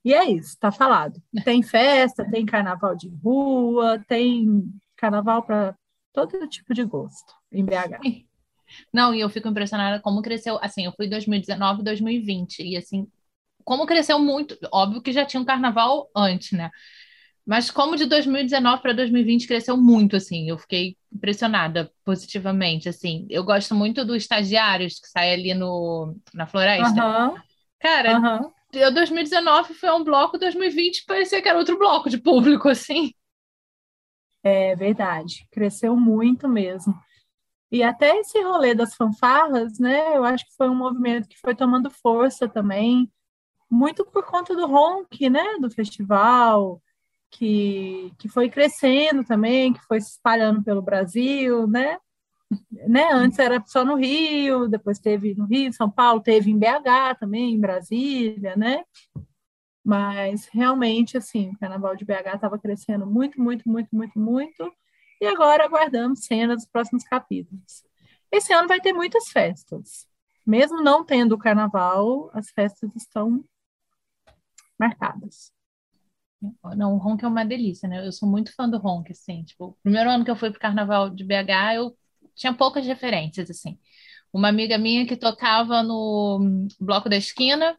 E é isso, está falado. Tem festa, tem carnaval de rua, tem carnaval para todo tipo de gosto em BH. Não, e eu fico impressionada como cresceu. Assim, eu fui 2019, 2020, e assim, como cresceu muito. Óbvio que já tinha um carnaval antes, né? Mas como de 2019 para 2020 cresceu muito, assim, eu fiquei impressionada positivamente, assim. Eu gosto muito dos estagiários que saem ali no, na floresta. Uhum. Cara, uhum. 2019 foi um bloco, 2020 parecia que era outro bloco de público, assim. É verdade, cresceu muito mesmo. E até esse rolê das fanfarras, né? Eu acho que foi um movimento que foi tomando força também, muito por conta do Ronk, né? Do festival, que, que foi crescendo também, que foi se espalhando pelo Brasil, né? Né? Antes era só no Rio, depois teve no Rio, São Paulo, teve em BH também, em Brasília, né? Mas realmente, assim, o Carnaval de BH estava crescendo muito, muito, muito, muito, muito. E agora aguardamos cenas dos próximos capítulos. Esse ano vai ter muitas festas. Mesmo não tendo o Carnaval, as festas estão marcadas. Não, o Ronk é uma delícia, né? Eu sou muito fã do Ronk, assim. Tipo, primeiro ano que eu fui pro Carnaval de BH, eu tinha poucas referências, assim. Uma amiga minha que tocava no Bloco da Esquina,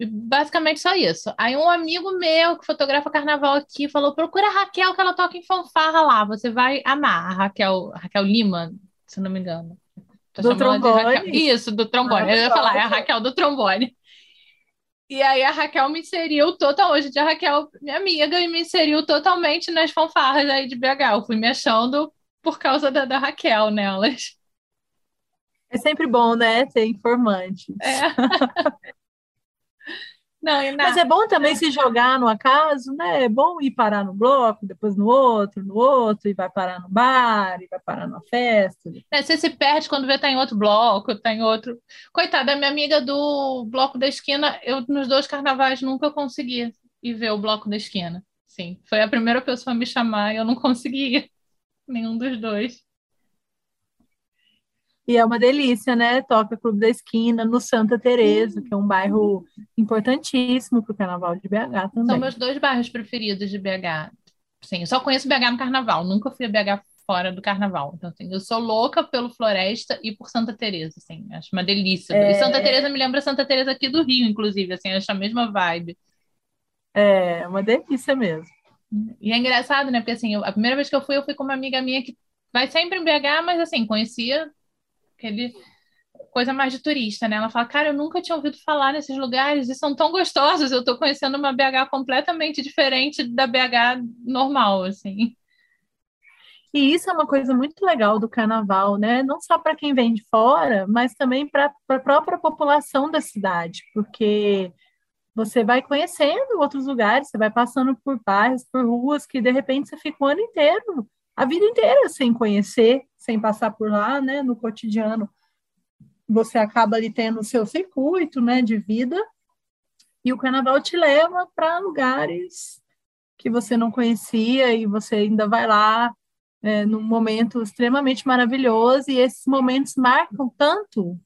basicamente só isso. Aí um amigo meu que fotografa carnaval aqui falou: procura a Raquel que ela toca em fanfarra lá, você vai amar. A Raquel, Raquel Lima, se não me engano. Tô do trombone? Isso, do trombone. Ah, Eu ia falar, é a Raquel do trombone. E aí a Raquel me inseriu total. Hoje a Raquel, minha amiga, e me inseriu totalmente nas fanfarras aí de BH. Eu fui me achando por causa da, da Raquel nelas. É sempre bom, né? Ser informante. É. [laughs] Não, Mas é bom também se jogar no acaso, né? É bom ir parar no bloco, depois no outro, no outro, e vai parar no bar, e vai parar numa festa. É, você se perde quando vê tá em outro bloco, tá em outro. Coitada, a minha amiga do bloco da esquina, eu nos dois carnavais nunca consegui ir ver o bloco da esquina. Sim, foi a primeira pessoa a me chamar e eu não [laughs] conseguia nenhum dos dois. E é uma delícia, né? Toca Clube da Esquina, no Santa Teresa, que é um bairro importantíssimo para o Carnaval de BH também. São meus dois bairros preferidos de BH. Sim, eu só conheço BH no Carnaval, nunca fui a BH fora do Carnaval. Então, assim, eu sou louca pelo Floresta e por Santa Teresa, assim, acho uma delícia. É... E Santa Teresa me lembra Santa Teresa aqui do Rio, inclusive, assim, acho a mesma vibe. É, uma delícia mesmo. E é engraçado, né? Porque assim, eu, a primeira vez que eu fui, eu fui com uma amiga minha que vai sempre em BH, mas assim, conhecia aquele coisa mais de turista, né? Ela fala, cara, eu nunca tinha ouvido falar nesses lugares e são tão gostosos. Eu tô conhecendo uma BH completamente diferente da BH normal, assim. E isso é uma coisa muito legal do carnaval, né? Não só para quem vem de fora, mas também para a própria população da cidade, porque você vai conhecendo outros lugares, você vai passando por bairros, por ruas que de repente você fica o ano inteiro, a vida inteira sem conhecer, sem passar por lá, né, no cotidiano. Você acaba ali tendo o seu circuito, né, de vida, e o carnaval te leva para lugares que você não conhecia e você ainda vai lá é, num momento extremamente maravilhoso e esses momentos marcam tanto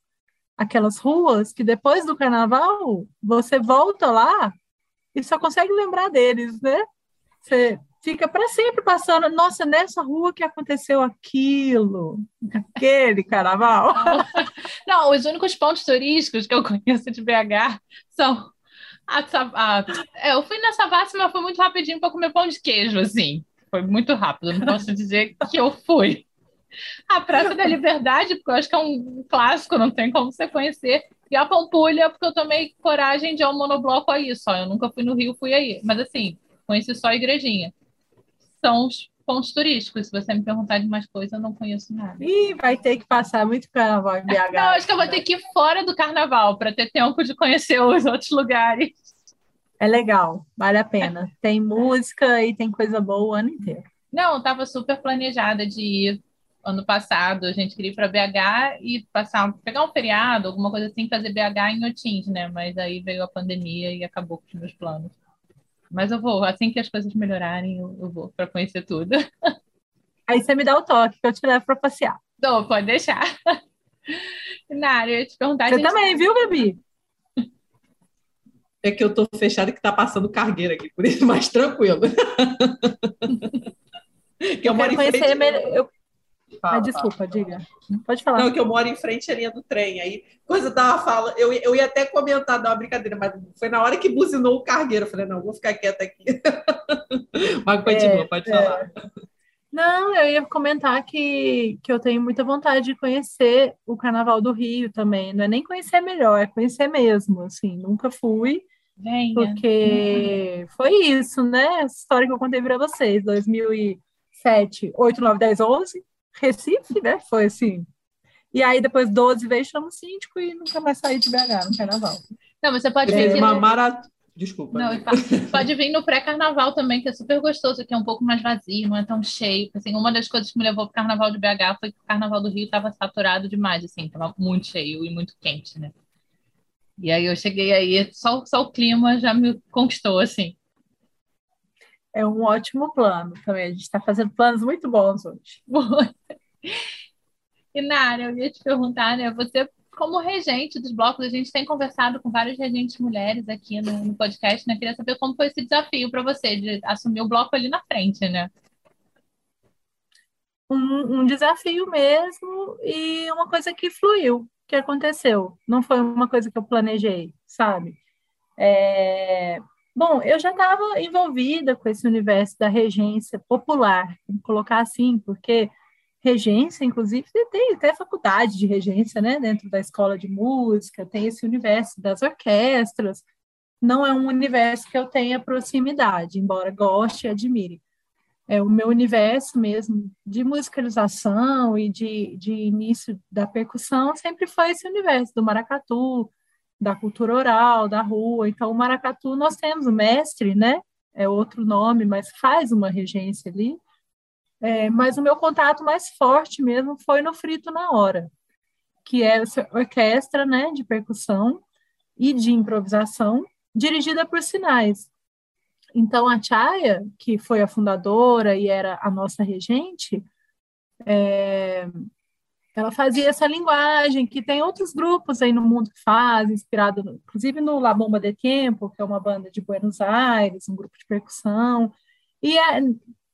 aquelas ruas que depois do carnaval você volta lá e só consegue lembrar deles, né? Você fica para sempre passando, nossa, nessa rua que aconteceu aquilo, aquele carnaval. [laughs] Não, os únicos pontos turísticos que eu conheço de BH são a, a, é, eu fui nessa Savassi, mas foi muito rapidinho para comer pão de queijo, assim. Foi muito rápido, não posso dizer que eu fui. [laughs] A Praça da Liberdade, porque eu acho que é um clássico, não tem como você conhecer. E a Pampulha, porque eu tomei coragem de ir ao monobloco aí só. Eu nunca fui no Rio, fui aí. Mas assim, conheci só a igrejinha. São os pontos turísticos. Se você me perguntar de mais coisas, eu não conheço nada. Ih, vai ter que passar muito carnaval em BH. Não, acho que eu vou ter que ir fora do carnaval para ter tempo de conhecer os outros lugares. É legal, vale a pena. Tem música e tem coisa boa o ano inteiro. Não, estava super planejada de ir ano passado. A gente queria ir para BH e passar, pegar um feriado, alguma coisa assim, fazer BH em Otins, né? Mas aí veio a pandemia e acabou com os meus planos. Mas eu vou, assim que as coisas melhorarem, eu, eu vou para conhecer tudo. [laughs] Aí você me dá o toque que eu te levo para passear. Tô, pode deixar. [laughs] Nara, eu ia te perguntar. Você gente... também, viu, Gabi? É que eu tô fechada que tá passando cargueira aqui, por isso mais tranquilo. [laughs] que eu, eu moro em frente... Eu... Fala, ah, desculpa, fala, diga. Pode falar. Não, que eu moro em frente à linha do trem. Aí, coisa da fala, eu, eu ia até comentar, dar uma brincadeira, mas foi na hora que buzinou o cargueiro. Eu falei, não, vou ficar quieta aqui. [laughs] mas continua, é, pode é... falar. Não, eu ia comentar que, que eu tenho muita vontade de conhecer o Carnaval do Rio também. Não é nem conhecer melhor, é conhecer mesmo. Assim, nunca fui. Venha. Porque foi isso, né? Essa história que eu contei para vocês, 2007, 8, 9, 10, 11, Recife, né? Foi assim. E aí depois 12 vezes chama o síndico e nunca mais saí de BH no carnaval. Não, você pode. É uma maratona. Desculpa. Não, pode vir no pré-carnaval também, que é super gostoso, que é um pouco mais vazio, não é tão cheio. Assim, uma das coisas que me levou para o carnaval de BH foi que o carnaval do Rio estava saturado demais, assim, estava muito cheio e muito quente, né? E aí eu cheguei aí, só, só o clima já me conquistou, assim. É um ótimo plano também. A gente está fazendo planos muito bons hoje. [laughs] e Nara, eu ia te perguntar, né? Você, como regente dos blocos, a gente tem conversado com várias regentes mulheres aqui no, no podcast, né? Queria saber como foi esse desafio para você de assumir o bloco ali na frente, né? Um, um desafio mesmo e uma coisa que fluiu que aconteceu. Não foi uma coisa que eu planejei, sabe? É... Bom, eu já estava envolvida com esse universo da regência popular, vamos colocar assim, porque regência, inclusive, tem até faculdade de regência, né, dentro da escola de música, tem esse universo das orquestras. Não é um universo que eu tenha proximidade, embora goste e admire é, o meu universo mesmo de musicalização e de, de início da percussão sempre foi esse universo do maracatu, da cultura oral, da rua. Então, o maracatu nós temos o mestre, né? É outro nome, mas faz uma regência ali. É, mas o meu contato mais forte mesmo foi no Frito na Hora, que é essa orquestra né, de percussão e de improvisação, dirigida por sinais. Então, a Chaya, que foi a fundadora e era a nossa regente, é, ela fazia essa linguagem que tem outros grupos aí no mundo que fazem, inspirado, no, inclusive no La Bomba de Tempo, que é uma banda de Buenos Aires, um grupo de percussão. E, é,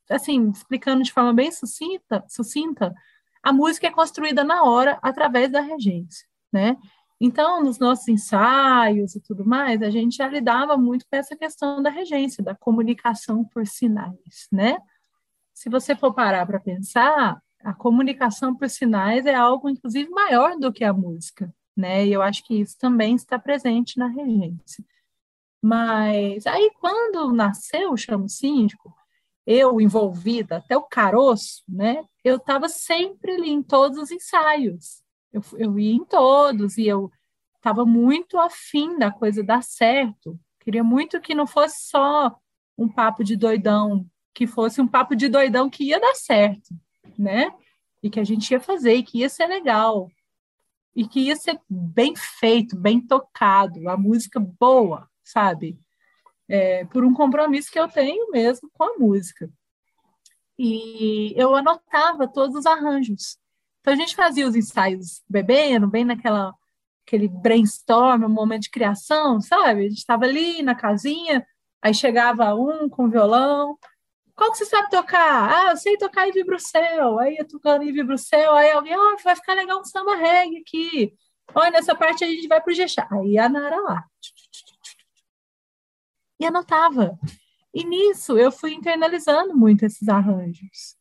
assim, explicando de forma bem sucinta, sucinta, a música é construída na hora através da regência, né? Então, nos nossos ensaios e tudo mais, a gente já lidava muito com essa questão da regência, da comunicação por sinais, né? Se você for parar para pensar, a comunicação por sinais é algo, inclusive, maior do que a música, né? E eu acho que isso também está presente na regência. Mas aí, quando nasceu o Chamo Síndico, eu envolvida, até o caroço, né? Eu estava sempre ali em todos os ensaios. Eu, eu ia em todos e eu estava muito afim da coisa dar certo. Queria muito que não fosse só um papo de doidão, que fosse um papo de doidão que ia dar certo né? E que a gente ia fazer, e que ia ser legal, e que ia ser bem feito, bem tocado, a música boa, sabe? É, por um compromisso que eu tenho mesmo com a música. E eu anotava todos os arranjos. Então a gente fazia os ensaios bebendo, bem naquela aquele brainstorm, um momento de criação, sabe? A gente estava ali na casinha, aí chegava um com violão, qual que você sabe tocar? Ah, eu sei tocar em vibrocel. Aí eu tocando em vibrocel, aí alguém, ó, oh, vai ficar legal um samba reggae aqui. Olha, nessa parte a gente vai pro Jexá. Aí a Nara lá. E anotava. E nisso eu fui internalizando muito esses arranjos.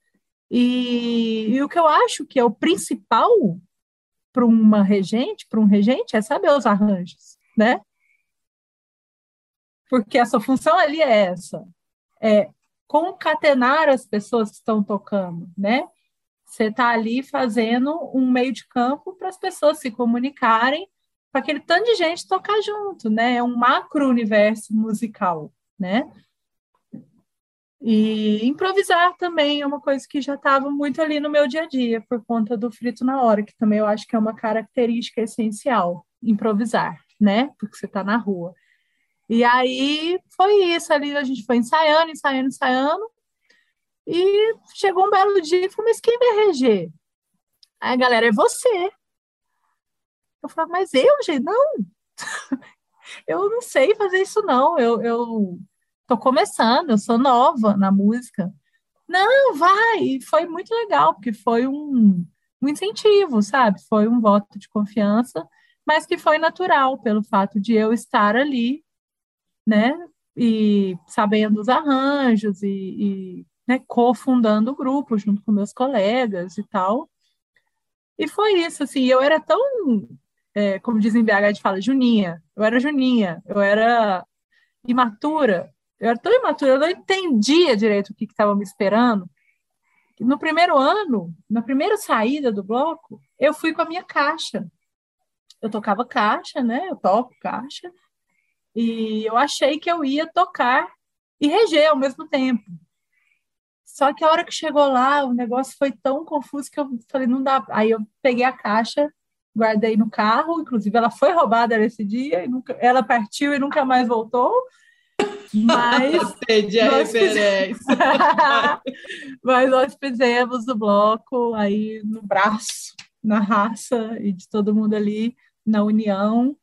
E, e o que eu acho que é o principal para uma regente, para um regente, é saber os arranjos, né? Porque a sua função ali é essa. É concatenar as pessoas que estão tocando, né? Você está ali fazendo um meio de campo para as pessoas se comunicarem, para aquele tanto de gente tocar junto, né? É um macro universo musical, né? E improvisar também é uma coisa que já estava muito ali no meu dia a dia, por conta do frito na hora, que também eu acho que é uma característica essencial, improvisar, né? Porque você está na rua. E aí foi isso ali, a gente foi ensaiando, ensaiando, ensaiando. E chegou um belo dia e falou, mas quem vai reger? Aí a galera, é você. Eu falei, mas eu, gente, não. [laughs] eu não sei fazer isso, não. Eu, eu tô começando, eu sou nova na música. Não, vai. E foi muito legal, porque foi um, um incentivo, sabe? Foi um voto de confiança, mas que foi natural pelo fato de eu estar ali né? E sabendo os arranjos e, e né, cofundando o grupo junto com meus colegas e tal. E foi isso, assim, eu era tão, é, como dizem em BH, a gente fala, juninha, eu era juninha, eu era imatura, eu era tão imatura, eu não entendia direito o que estava me esperando. No primeiro ano, na primeira saída do bloco, eu fui com a minha caixa. Eu tocava caixa, né? Eu toco caixa. E eu achei que eu ia tocar e reger ao mesmo tempo. Só que a hora que chegou lá, o negócio foi tão confuso que eu falei, não dá. Aí eu peguei a caixa, guardei no carro, inclusive ela foi roubada nesse dia, nunca, ela partiu e nunca mais voltou. Mas [laughs] Entendi a referência. [laughs] mas nós fizemos o bloco aí no braço, na raça e de todo mundo ali na união.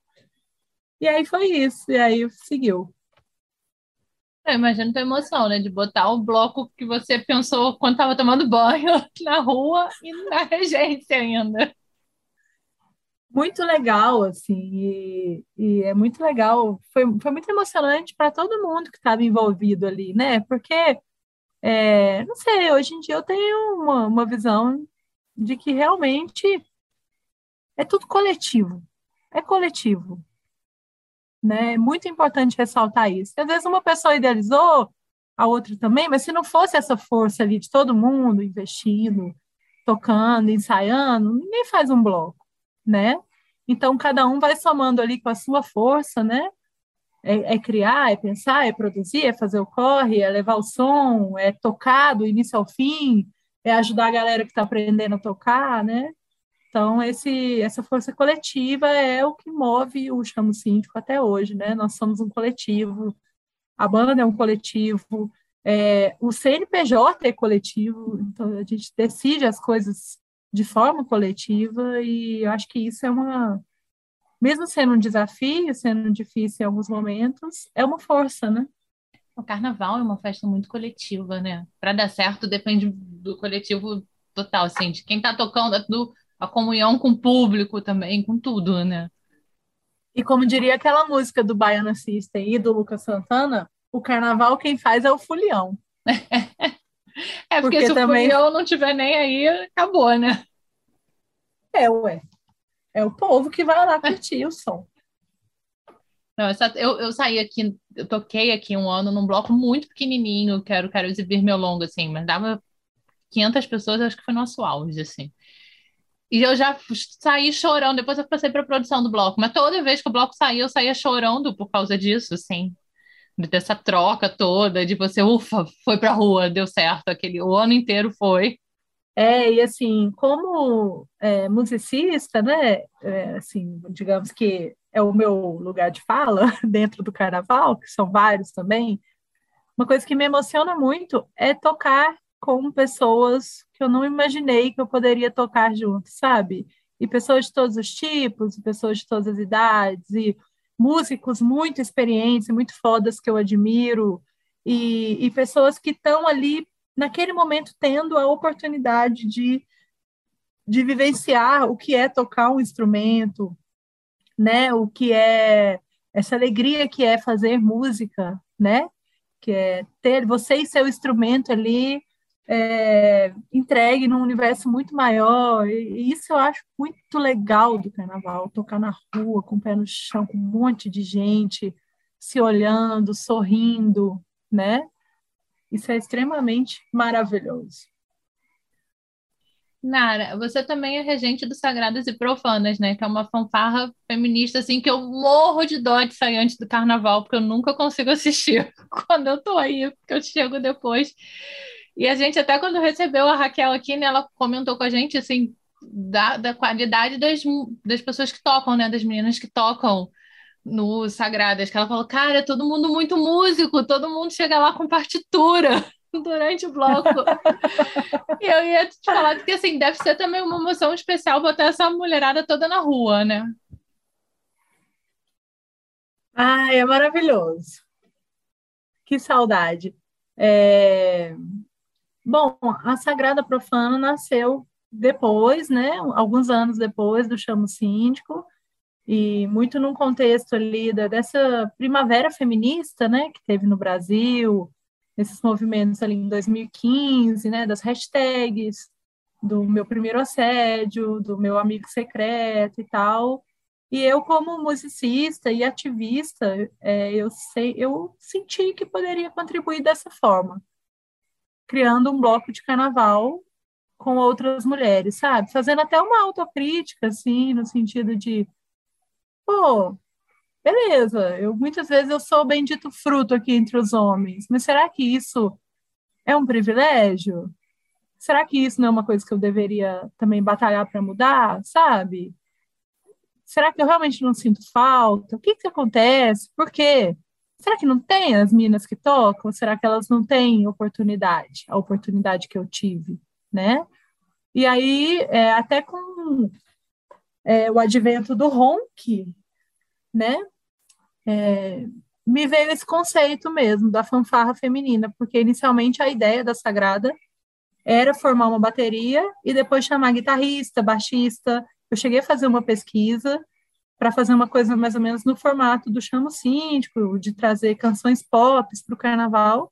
E aí foi isso, e aí seguiu. Eu imagino tua emoção, né? De botar o bloco que você pensou quando estava tomando banho [laughs] na rua e na [laughs] regência ainda. Muito legal, assim, e, e é muito legal. Foi, foi muito emocionante para todo mundo que estava envolvido ali, né? Porque, é, não sei, hoje em dia eu tenho uma, uma visão de que realmente é tudo coletivo. É coletivo. Né? É muito importante ressaltar isso. Às vezes uma pessoa idealizou, a outra também, mas se não fosse essa força ali de todo mundo investindo, tocando, ensaiando, ninguém faz um bloco, né? Então cada um vai somando ali com a sua força, né? É, é, criar, é pensar, é produzir, é fazer o corre, é levar o som, é tocar do início ao fim, é ajudar a galera que está aprendendo a tocar, né? Então, esse, essa força coletiva é o que move o Chamo Síndico até hoje, né? Nós somos um coletivo, a banda é um coletivo, é, o CNPJ é coletivo, então a gente decide as coisas de forma coletiva, e eu acho que isso é uma, mesmo sendo um desafio, sendo difícil em alguns momentos, é uma força, né? O carnaval é uma festa muito coletiva, né? Para dar certo depende do coletivo total, assim, de quem está tocando, do, a comunhão com o público também, com tudo, né? E como diria aquela música do Baiana System e do Lucas Santana, o carnaval quem faz é o fulião. [laughs] é porque, porque se também... o fulião não tiver nem aí, acabou, né? É, ué. É o povo que vai lá curtir o som. [laughs] Não, eu, eu saí aqui, eu toquei aqui um ano num bloco muito pequenininho, quero, quero exibir meu longo, assim, mas dava 500 pessoas, acho que foi nosso auge, assim. E eu já saí chorando, depois eu passei para a produção do bloco, mas toda vez que o bloco saía, eu saía chorando por causa disso, assim, dessa troca toda, de você, ufa, foi para a rua, deu certo, aquele, o ano inteiro foi. É, e assim, como é, musicista, né, é, assim, digamos que é o meu lugar de fala [laughs] dentro do carnaval, que são vários também, uma coisa que me emociona muito é tocar com pessoas que eu não imaginei que eu poderia tocar junto, sabe? E pessoas de todos os tipos, pessoas de todas as idades, e músicos muito experientes, muito fodas que eu admiro, e, e pessoas que estão ali naquele momento tendo a oportunidade de, de vivenciar o que é tocar um instrumento, né? O que é essa alegria que é fazer música, né? Que é ter você e seu instrumento ali é, entregue num universo muito maior. E isso eu acho muito legal do carnaval, tocar na rua, com o pé no chão, com um monte de gente se olhando, sorrindo, né? Isso é extremamente maravilhoso. Nara, você também é regente do Sagradas e Profanas, né? Que é uma fanfarra feminista, assim, que eu morro de dó de sair antes do carnaval, porque eu nunca consigo assistir [laughs] quando eu tô aí, porque eu chego depois. E a gente, até quando recebeu a Raquel aqui, né, ela comentou com a gente, assim, da, da qualidade das, das pessoas que tocam, né? Das meninas que tocam no Sagradas, que ela falou, cara, é todo mundo muito músico, todo mundo chega lá com partitura [laughs] durante o bloco. [laughs] e eu ia te falar que, assim, deve ser também uma emoção especial botar essa mulherada toda na rua, né? Ai, é maravilhoso. Que saudade. É... Bom, a Sagrada Profana nasceu depois, né? Alguns anos depois do Chamo Síndico, e muito num contexto ali dessa primavera feminista, né, que teve no Brasil, esses movimentos ali em 2015, né, das hashtags, do meu primeiro assédio, do meu amigo secreto e tal. E eu, como musicista e ativista, é, eu, sei, eu senti que poderia contribuir dessa forma, criando um bloco de carnaval com outras mulheres, sabe? Fazendo até uma autocrítica, assim, no sentido de pô, beleza, eu muitas vezes eu sou o bendito fruto aqui entre os homens, mas será que isso é um privilégio? Será que isso não é uma coisa que eu deveria também batalhar para mudar, sabe? Será que eu realmente não sinto falta? O que que acontece? Por quê? Será que não tem as minas que tocam? Será que elas não têm oportunidade? A oportunidade que eu tive, né? E aí, é, até com é, o advento do ronk, né? É, me veio esse conceito mesmo da fanfarra feminina, porque inicialmente a ideia da Sagrada era formar uma bateria e depois chamar guitarrista, baixista. Eu cheguei a fazer uma pesquisa para fazer uma coisa mais ou menos no formato do chamo síndico, de trazer canções pop para o carnaval.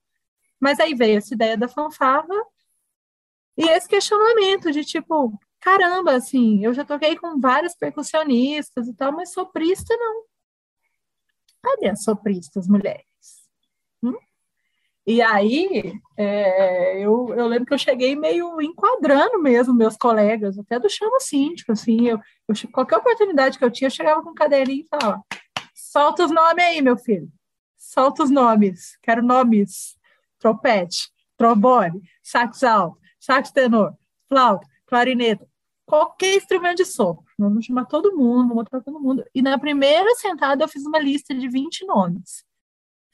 Mas aí veio essa ideia da fanfarra e esse questionamento de tipo, caramba, assim, eu já toquei com vários percussionistas e tal, mas soprista não. Cadê as sopristas mulheres? Hum? E aí, é, eu, eu lembro que eu cheguei meio enquadrando mesmo meus colegas, até do chamo síndico, assim, eu, eu, qualquer oportunidade que eu tinha, eu chegava com cadeirinha e falava, solta os nomes aí, meu filho, solta os nomes, quero nomes, trompete, trombone, sax alto, sax tenor, flauta, clarineta, qualquer instrumento de sopro. Vamos chamar todo mundo, vamos botar todo mundo. E na primeira sentada eu fiz uma lista de 20 nomes.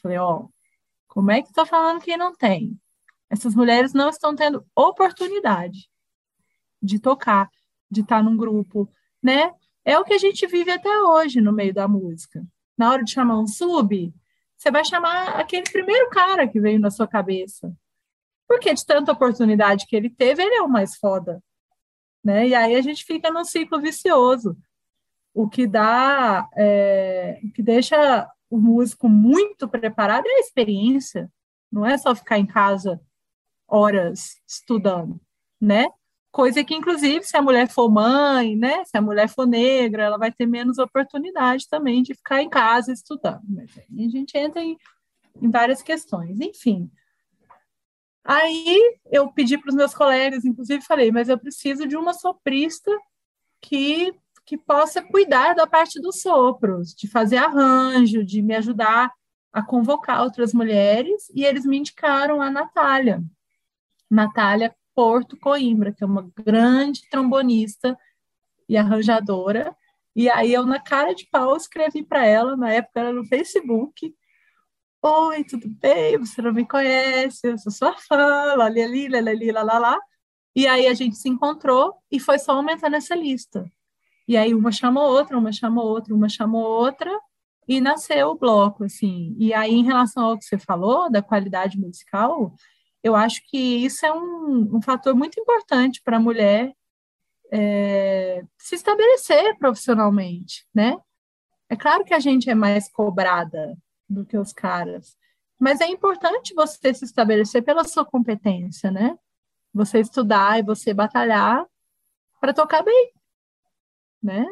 Falei, ó, como é que está falando que não tem? Essas mulheres não estão tendo oportunidade. de tocar, de estar num grupo, né? É o que a gente vive até hoje no meio da música. Na hora de chamar um sub, você vai chamar aquele primeiro cara que veio na sua cabeça. Porque de tanta oportunidade que ele teve, ele é o mais foda. Né? E aí a gente fica num ciclo vicioso. O que dá, é, o que deixa o músico muito preparado é a experiência. Não é só ficar em casa horas estudando, né? Coisa que, inclusive, se a mulher for mãe, né? Se a mulher for negra, ela vai ter menos oportunidade também de ficar em casa estudando. Mas aí a gente entra em, em várias questões. Enfim. Aí eu pedi para os meus colegas, inclusive, falei, mas eu preciso de uma soprista que, que possa cuidar da parte dos sopros, de fazer arranjo, de me ajudar a convocar outras mulheres, e eles me indicaram a Natália. Natália Porto Coimbra, que é uma grande trombonista e arranjadora. E aí eu, na cara de pau, escrevi para ela, na época era no Facebook. Oi, tudo bem? Você não me conhece? Eu sou sua fã, lá, ali, lá, ali, lá, lá, lá. E aí a gente se encontrou e foi só aumentando essa lista. E aí uma chamou outra, uma chamou outra, uma chamou outra, e nasceu o bloco, assim. E aí, em relação ao que você falou, da qualidade musical, eu acho que isso é um, um fator muito importante para a mulher é, se estabelecer profissionalmente, né? É claro que a gente é mais cobrada do que os caras, mas é importante você se estabelecer pela sua competência, né? Você estudar e você batalhar para tocar bem, né?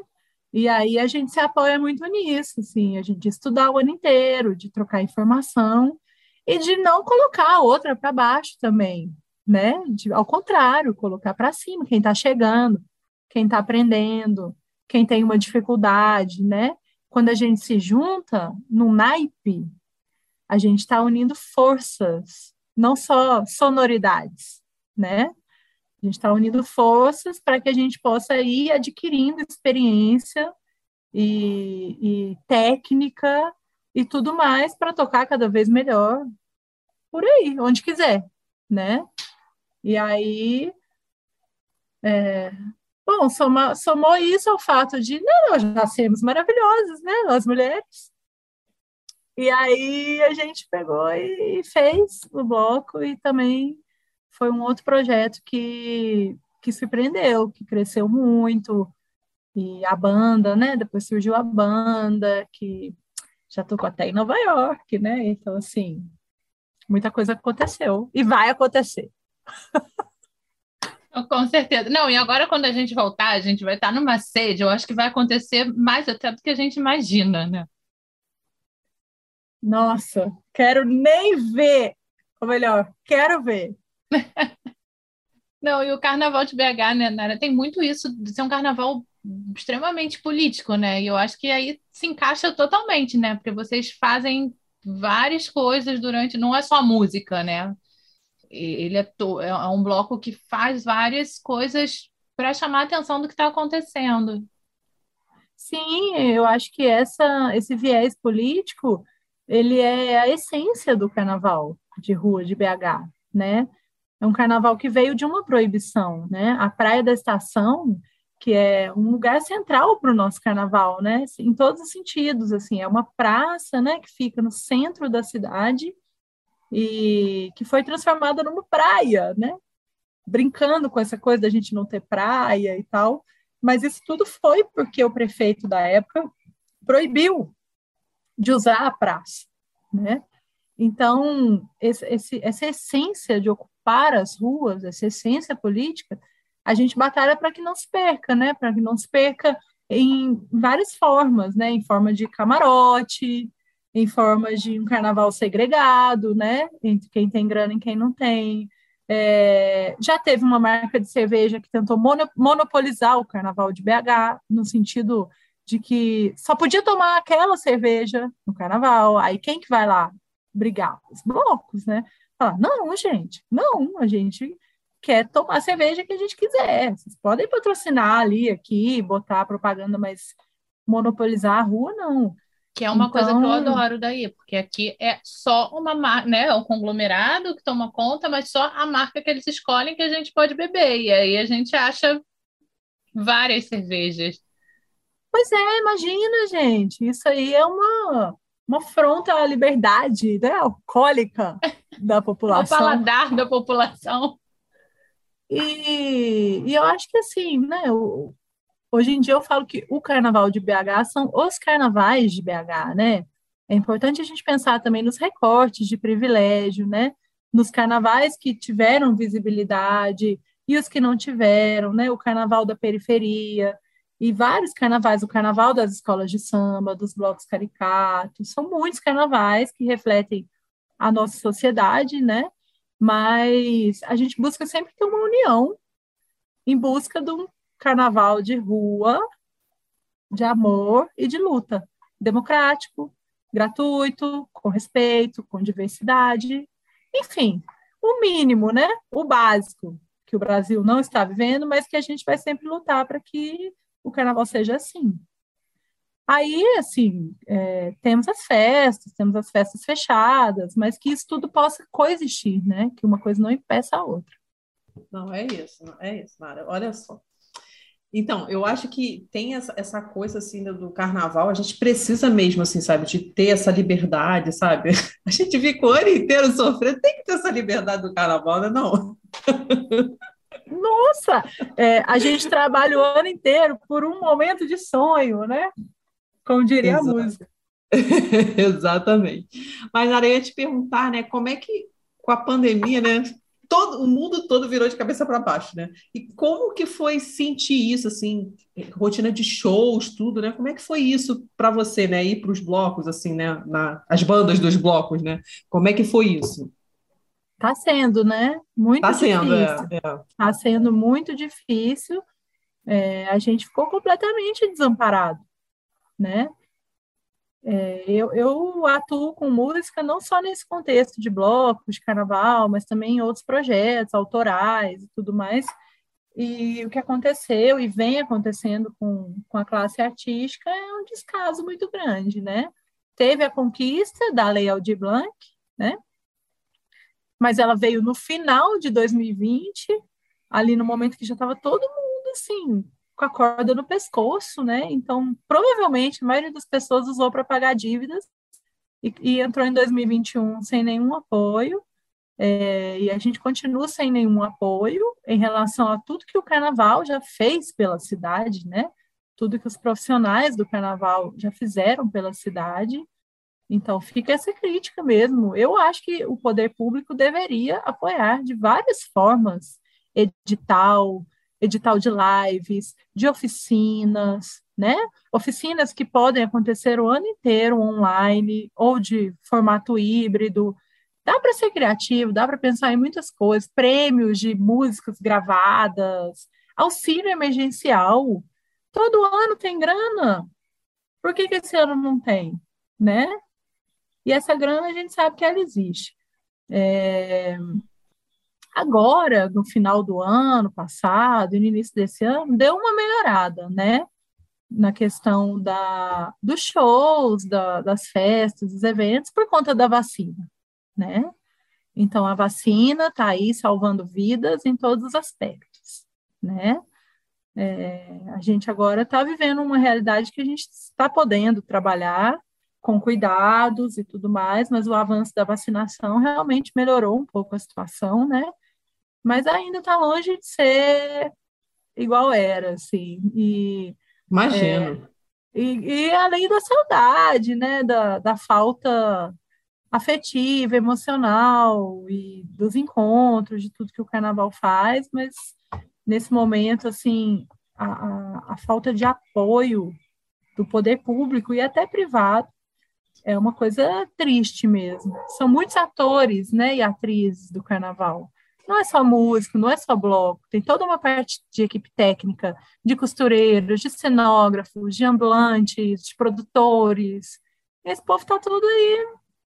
E aí a gente se apoia muito nisso, assim, a gente estudar o ano inteiro, de trocar informação e de não colocar a outra para baixo também, né? De, ao contrário, colocar para cima quem está chegando, quem está aprendendo, quem tem uma dificuldade, né? Quando a gente se junta no naipe, a gente está unindo forças, não só sonoridades, né? A gente está unindo forças para que a gente possa ir adquirindo experiência e, e técnica e tudo mais para tocar cada vez melhor por aí, onde quiser, né? E aí, é, bom, soma, somou isso ao fato de, não, nós já sermos maravilhosas, né, nós mulheres. E aí a gente pegou e fez o bloco e também foi um outro projeto que, que surpreendeu, que cresceu muito, e a banda, né, depois surgiu a banda, que já tocou até em Nova York, né? Então, assim, muita coisa aconteceu e vai acontecer. [laughs] Com certeza. Não, e agora quando a gente voltar, a gente vai estar numa sede, eu acho que vai acontecer mais até do que a gente imagina, né? Nossa, quero nem ver. Ou melhor, quero ver. [laughs] Não, e o carnaval de BH, né, Nara, tem muito isso de ser um carnaval extremamente político, né? E eu acho que aí se encaixa totalmente, né? Porque vocês fazem várias coisas durante, não é só música, né? Ele é, to, é um bloco que faz várias coisas para chamar a atenção do que está acontecendo. Sim, eu acho que essa, esse viés político ele é a essência do carnaval de rua de BH, né? É um carnaval que veio de uma proibição, né? A Praia da Estação que é um lugar central para o nosso carnaval, né? Em todos os sentidos, assim, é uma praça, né, que fica no centro da cidade e que foi transformada numa praia, né? Brincando com essa coisa da gente não ter praia e tal, mas isso tudo foi porque o prefeito da época proibiu de usar a praça, né? Então, esse, esse, essa essência de ocupar as ruas, essa essência política, a gente batalha para que não se perca, né? Para que não se perca em várias formas, né? Em forma de camarote, em forma de um carnaval segregado, né? Entre quem tem grana e quem não tem. É, já teve uma marca de cerveja que tentou monopolizar o carnaval de BH, no sentido de que só podia tomar aquela cerveja no carnaval. Aí quem que vai lá brigar? Os blocos, né? Falar, não, gente, não, a gente quer tomar a cerveja que a gente quiser. Vocês podem patrocinar ali, aqui, botar propaganda, mas monopolizar a rua, não. Que é uma Então- coisa que eu adoro daí, porque aqui é só uma marca, né? É um conglomerado que toma conta, mas só a marca que eles escolhem que a gente pode beber. E aí a gente acha várias cervejas. Pois é, imagina, gente. Isso aí é uma, uma afronta à liberdade, né, alcoólica da [laughs] população. paladar da população. E, e eu acho que assim, né? o- hoje em dia eu falo que o carnaval de BH são os carnavais de BH, né? É importante a gente pensar também nos recortes de privilégio, né? Nos carnavais que tiveram visibilidade e os que não tiveram, né? O carnaval da periferia e vários carnavais, o carnaval das escolas de samba, dos blocos caricatos, são muitos carnavais que refletem a nossa sociedade, né? mas a gente busca sempre ter uma união em busca de um carnaval de rua, de amor e de luta, democrático, gratuito, com respeito, com diversidade, enfim, o mínimo, né? O básico que o Brasil não está vivendo, mas que a gente vai sempre lutar para que o carnaval seja assim. Aí, assim, é, temos as festas, temos as festas fechadas, mas que isso tudo possa coexistir, né? Que uma coisa não impeça a outra. Não, é isso, é isso, Mara. Olha só. Então, eu acho que tem essa, essa coisa assim do, do carnaval, a gente precisa mesmo, assim, sabe, de ter essa liberdade, sabe? [laughs] A gente fica o ano inteiro sofrendo, tem que ter essa liberdade do carnaval, né? Não. [laughs] Nossa, é, a gente trabalha o ano inteiro por um momento de sonho, né? Como diria Exato. a música. [laughs] Exatamente. Mas, Nara, eu ia te perguntar, né, como é que com a pandemia, né, todo o mundo todo virou de cabeça para baixo, né? E como que foi sentir isso, assim, rotina de shows, tudo, né? Como é que foi isso para você, né, ir para os blocos, assim, né, na, as bandas dos blocos, né? Como é que foi isso? Tá sendo, né? Muito Tá sendo, difícil. é, é. Está sendo muito difícil. É, a gente ficou completamente desamparado, né? É, eu, eu atuo com música não só nesse contexto de blocos, de carnaval, mas também em outros projetos autorais e tudo mais. E o que aconteceu e vem acontecendo com, com a classe artística é um descaso muito grande, né? Teve a conquista da Lei Aldir Blanc, né? Mas ela veio no final de 2020, ali no momento que já estava todo mundo assim, com a corda no pescoço, né? Então, provavelmente, a maioria das pessoas usou para pagar dívidas e, e entrou em 2021 sem nenhum apoio. É, e a gente continua sem nenhum apoio em relação a tudo que o carnaval já fez pela cidade, né? Tudo que os profissionais do carnaval já fizeram pela cidade. Então, fica essa crítica mesmo. Eu acho que o poder público deveria apoiar de várias formas edital, edital de lives, de oficinas, né? Oficinas que podem acontecer o ano inteiro online ou de formato híbrido. Dá para ser criativo, dá para pensar em muitas coisas, prêmios de músicas gravadas, auxílio emergencial. Todo ano tem grana. Por que, que esse ano não tem, né? E essa grana a gente sabe que ela existe. É... Agora, no final do ano passado e no início desse ano, deu uma melhorada, né? Na questão da, dos shows, da, das festas, dos eventos, por conta da vacina, né? Então, a vacina está aí salvando vidas em todos os aspectos, né? É, a gente agora está vivendo uma realidade que a gente está podendo trabalhar com cuidados e tudo mais, mas o avanço da vacinação realmente melhorou um pouco a situação, né? Mas ainda está longe de ser igual era, assim. E, Imagino. é, e, e, além da saudade, né? Da, da falta afetiva, emocional e dos encontros, de tudo que o carnaval faz, mas nesse momento, assim, a, a, a falta de apoio do poder público e até privado é uma coisa triste mesmo. São muitos atores, né, e atrizes do carnaval. Não é só músico, não é só bloco, tem toda uma parte de equipe técnica, de costureiros, de cenógrafos, de ambulantes, de produtores. Esse povo está tudo aí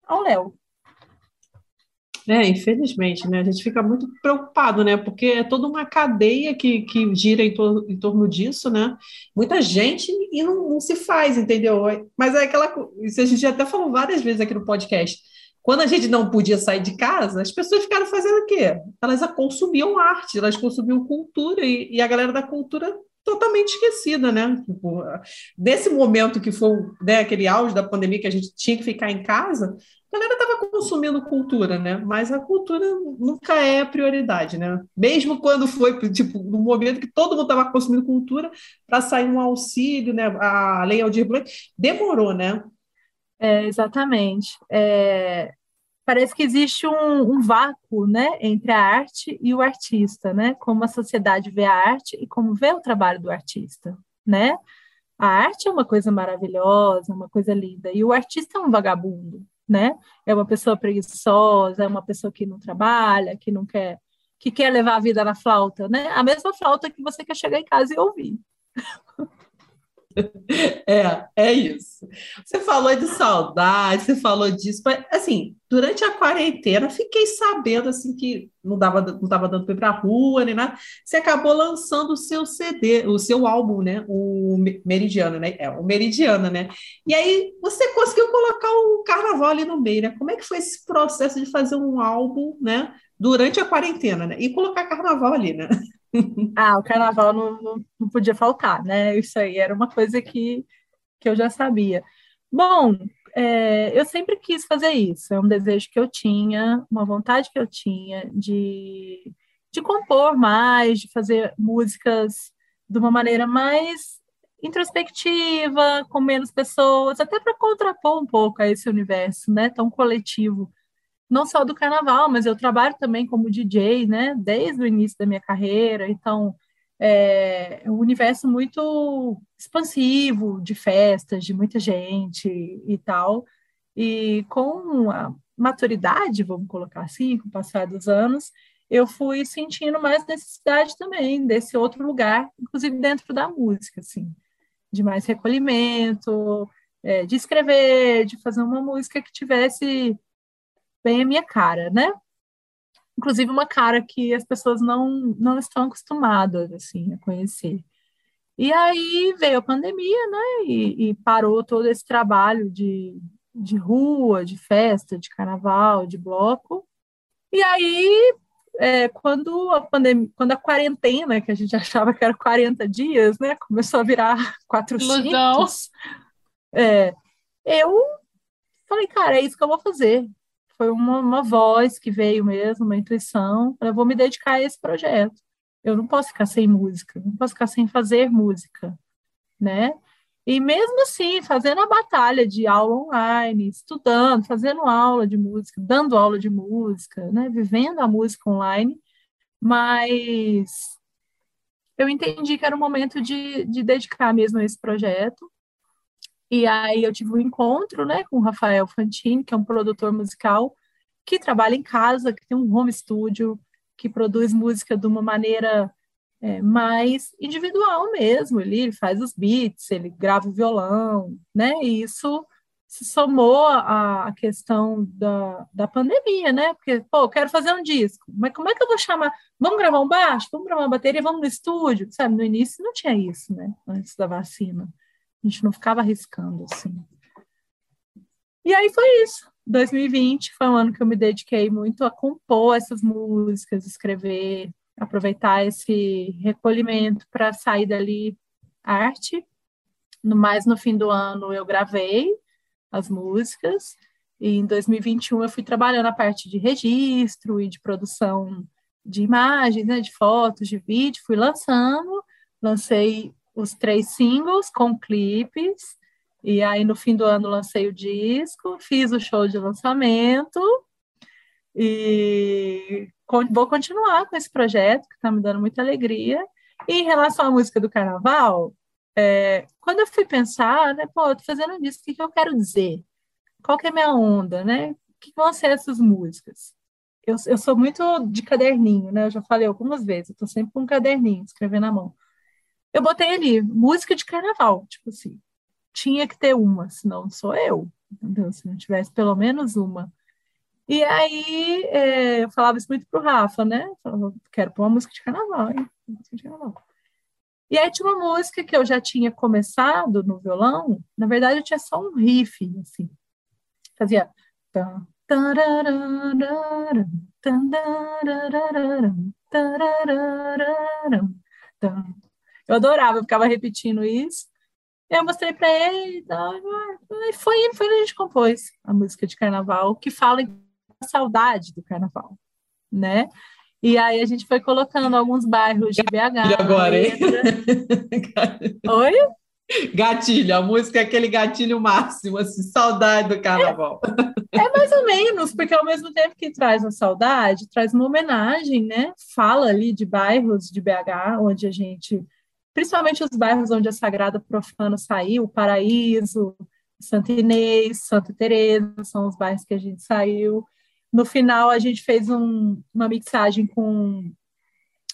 ao léu. É, infelizmente, né? A gente fica muito preocupado, né? Porque é toda uma cadeia que, que gira em, tor em torno disso, né? Muita gente e não, não, se faz, entendeu? Mas é aquela. Isso a gente até falou várias vezes aqui no podcast. Quando a gente não podia sair de casa, as pessoas ficaram fazendo o quê? Elas consumiam arte, elas consumiam cultura, e, e a galera da cultura totalmente esquecida, né? Tipo, nesse momento que foi né, aquele auge da pandemia que a gente tinha que ficar em casa, a galera estava consumindo cultura, né? Mas a cultura nunca é a prioridade, né? Mesmo quando foi, tipo, no momento que todo mundo estava consumindo cultura, para sair um auxílio, né? A lei Aldir Blanc demorou, né? É, exatamente. É, parece que existe um, um, vácuo, né, entre a arte e o artista, né? Como a sociedade vê a arte e como vê o trabalho do artista, né? A arte é uma coisa maravilhosa, uma coisa linda, e o artista é um vagabundo, né? É uma pessoa preguiçosa, é uma pessoa que não trabalha, que não quer, que quer levar a vida na flauta, né? A mesma flauta que você quer chegar em casa e ouvir. [laughs] [laughs] É, é isso. Você falou de saudade, você falou disso, mas assim, durante a quarentena, fiquei sabendo assim que não dava, não estava dando para ir para rua nem nada. Você acabou lançando o seu CD, o seu álbum, né? O Meridiana, né? É, o Meridiana, né? E aí você conseguiu colocar o carnaval ali no meio, né? Como é que foi esse processo de fazer um álbum, né? Durante a quarentena, né? E colocar carnaval ali, né? [laughs] Ah, o carnaval não, não, podia faltar, né? Isso aí era uma coisa que, que eu já sabia. Bom, é, eu sempre quis fazer isso, é um desejo que eu tinha, uma vontade que eu tinha de, de compor mais, de fazer músicas de uma maneira mais introspectiva, com menos pessoas, até para contrapor um pouco a esse universo, né, tão coletivo não só do carnaval, mas eu trabalho também como DJ, né, desde o início da minha carreira, então é, é um universo muito expansivo de festas, de muita gente e tal, e com a maturidade, vamos colocar assim, com o passar dos anos, eu fui sentindo mais necessidade também desse outro lugar, inclusive dentro da música, assim, de mais recolhimento, é, de escrever, de fazer uma música que tivesse bem a minha cara, né? Inclusive uma cara que as pessoas não, não estão acostumadas, assim, a conhecer. E aí veio a pandemia, né? E, e parou todo esse trabalho de, de rua, de festa, de carnaval, de bloco. E aí, é, quando a pandemia, quando a quarentena, que a gente [laughs] achava que era 40 dias, né? Começou a virar [laughs] 400. É, eu falei, cara, é isso que eu vou fazer foi uma, uma voz que veio mesmo, uma intuição, eu vou me dedicar a esse projeto. Eu não posso ficar sem música, não posso ficar sem fazer música, né? E mesmo assim, fazendo a batalha de aula online, estudando, fazendo aula de música, dando aula de música, né? Vivendo a música online, mas eu entendi que era o momento de, de dedicar mesmo a esse projeto e aí eu tive um encontro, né, com o Rafael Fantini, que é um produtor musical que trabalha em casa, que tem um home studio, que produz música de uma maneira é, mais individual mesmo. Ele faz os beats, ele grava o violão, né? E isso se somou à, questão da, da pandemia, né? Porque, pô, eu quero fazer um disco, mas como é que eu vou chamar? Vamos gravar um baixo? Vamos gravar uma bateria? Vamos no estúdio? Sabe, no início não tinha isso, né? Antes da vacina. A gente não ficava arriscando assim. E aí foi isso. 2020 foi um ano que eu me dediquei muito a compor essas músicas, escrever, aproveitar esse recolhimento para sair dali arte. No mais no fim do ano eu gravei as músicas e em 2021 eu fui trabalhando a parte de registro e de produção de imagens, né, de fotos, de vídeo, fui lançando, lancei os três singles com clipes. E aí, no fim do ano, lancei o disco, fiz o show de lançamento e vou continuar com esse projeto, que está me dando muita alegria. E em relação à música do carnaval, é, quando eu fui pensar, né, pô, eu tô fazendo disco, o que, que eu quero dizer? Qual que é a minha onda, né? O que vão ser essas músicas? Eu, eu sou muito de caderninho, né? Eu já falei algumas vezes, eu tô sempre com um caderninho, escrevendo na mão eu botei ali música de carnaval, tipo assim, tinha que ter uma, senão sou eu, entendeu? Se não tivesse pelo menos uma. E aí é, eu falava isso muito pro Rafa, né? falava, quero pôr uma música de carnaval, hein? Música de carnaval. E aí tinha uma música que eu já tinha começado no violão, na verdade eu tinha só um riff, assim. Fazia. Eu adorava, eu ficava repetindo isso. Eu mostrei para ele, e foi, foi a gente compôs a música de carnaval, que fala em saudade do carnaval, né? E aí a gente foi colocando alguns bairros de BH. E agora, hein? [laughs] Oi? Gatilho, a música é aquele gatilho máximo, assim, saudade do carnaval. É, é, mais ou menos, porque ao mesmo tempo que traz a saudade, traz uma homenagem, né? Fala ali de bairros de BH, onde a gente, principalmente os bairros onde a Sagrada Profana saiu, Paraíso, Santa Inês, Santa Teresa, são os bairros que a gente saiu. No final, a gente fez um, uma mixagem com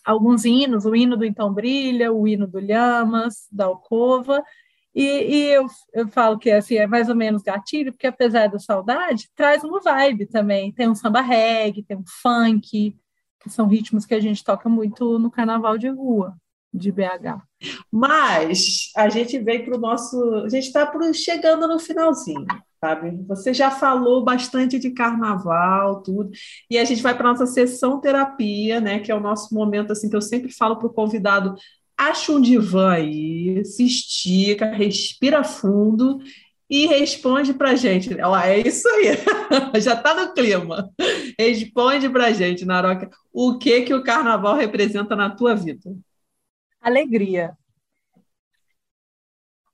alguns hinos, o hino do Então Brilha, o hino do Lhamas, da Alcova, e, e eu, eu falo que assim, é mais ou menos gatilho, porque apesar da saudade, traz uma vibe também. Tem um samba reggae, tem um funk, que são ritmos que a gente toca muito no carnaval de rua de BH. Mas a gente veio para o nosso. A gente está chegando no finalzinho sabe? Você já falou bastante de carnaval, tudo, e a gente vai para nossa sessão terapia, né? Que é o nosso momento assim que eu sempre falo para o convidado: acha um divã aí, se estica, respira fundo e responde para gente. É isso aí, [laughs] já está no clima. Responde para gente, Naroca, o que que o carnaval representa na tua vida? Alegria.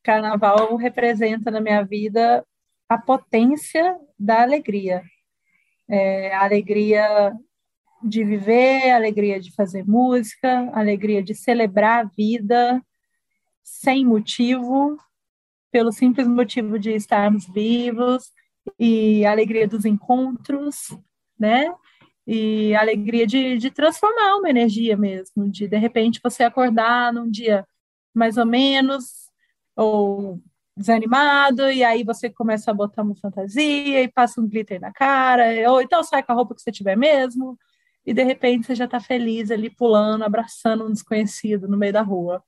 Carnaval representa na minha vida a potência da alegria. É, a alegria de viver, a alegria de fazer música, a alegria de celebrar a vida sem motivo, pelo simples motivo de estarmos vivos, e a alegria dos encontros, né? E a alegria de, de transformar uma energia mesmo, de de repente você acordar num dia mais ou menos, ou desanimado, e aí você começa a botar uma fantasia e passa um glitter na cara, ou então sai com a roupa que você tiver mesmo, e de repente você já está feliz ali pulando, abraçando um desconhecido no meio da rua.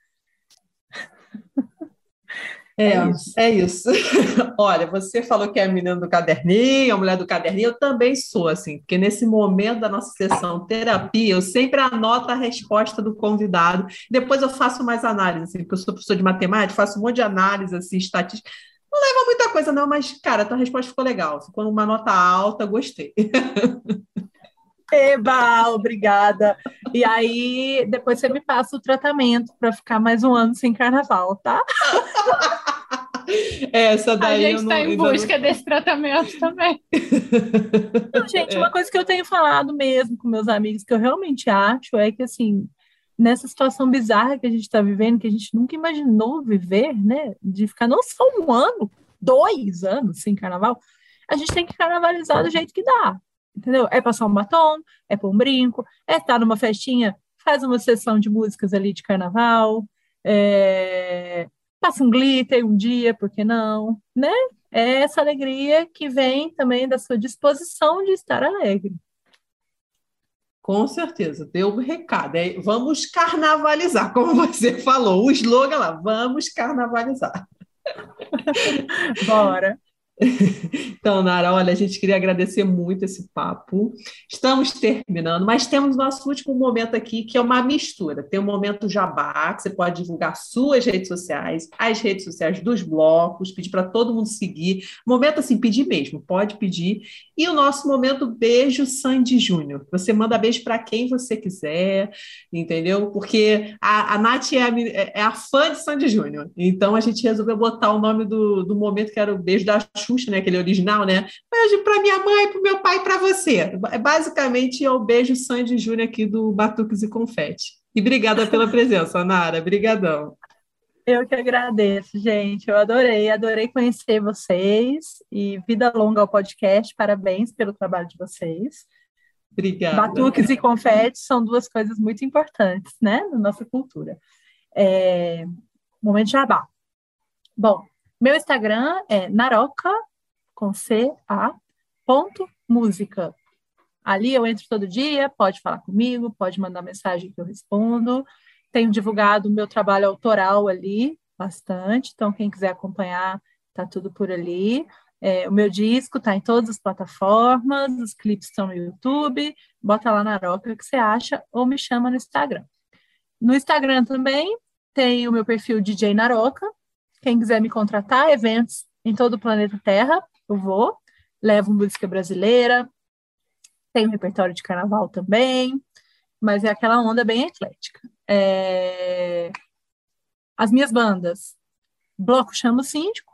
É, é isso. É isso. [laughs] Olha, você falou que é a menina do caderninho, a mulher do caderninho, eu também sou assim, porque nesse momento da nossa sessão terapia, eu sempre anoto a resposta do convidado, depois eu faço mais análise, assim, porque eu sou professor de matemática, faço um monte de análise, assim, estatística. Não leva muita coisa, não, mas, cara, a tua resposta ficou legal. Ficou uma nota alta, gostei. [laughs] Eba, obrigada. E aí, depois você me passa o tratamento para ficar mais um ano sem carnaval, tá? [laughs] Essa daí. A gente está em busca não... desse tratamento também. [laughs] Não, gente, uma coisa que eu tenho falado mesmo com meus amigos, que eu realmente acho, é que assim, nessa situação bizarra que a gente está vivendo, que a gente nunca imaginou viver, né? De ficar não só um ano, dois anos sem carnaval, a gente tem que carnavalizar do jeito que dá entendeu? É passar um batom, é pôr um brinco, é estar numa festinha, faz uma sessão de músicas ali de carnaval, é... passa um glitter um dia, por que não, né? É essa alegria que vem também da sua disposição de estar alegre. Com certeza, deu um recado. É, vamos carnavalizar, como você falou. O slogan lá, vamos carnavalizar. [laughs] Bora. Então, Nara, olha, a gente queria agradecer muito esse papo. Estamos terminando, mas temos nosso último momento aqui, que é uma mistura. Tem o um momento jabá, que você pode divulgar suas redes sociais, as redes sociais dos blocos, pedir para todo mundo seguir. Momento assim, pedir mesmo, pode pedir. E o nosso momento beijo Sandy Júnior. Você manda beijo para quem você quiser, entendeu? Porque a, a Nath é a, é a fã de Sandy Júnior. Então a gente resolveu botar o nome do, do momento, que era o beijo da Xuxa, né? Aquele original, né? Beijo para minha mãe, para meu pai para você. É basicamente é o beijo Sandy Júnior aqui do Batuques e Confete. E obrigada pela presença, [laughs] Nara. Obrigadão. Eu que agradeço, gente. Eu adorei, adorei conhecer vocês e vida longa ao podcast. Parabéns pelo trabalho de vocês. Obrigada. Batuques e confetes são duas coisas muito importantes, né, na nossa cultura. É... Momento de jabá. Bom, meu Instagram é naroca, com C, A, ponto, música. Ali eu entro todo dia, pode falar comigo, pode mandar mensagem que eu respondo. Tenho divulgado o meu trabalho autoral ali bastante, então quem quiser acompanhar, tá tudo por ali. É, o meu disco está em todas as plataformas, os clipes estão no YouTube, bota lá na Roca que você acha, ou me chama no Instagram. No Instagram também tem o meu perfil DJ Naroca. Quem quiser me contratar, eventos em todo o planeta Terra, eu vou. Levo música brasileira, tem um repertório de carnaval também, mas é aquela onda bem eclética. É... As minhas bandas, Bloco Chama o Síndico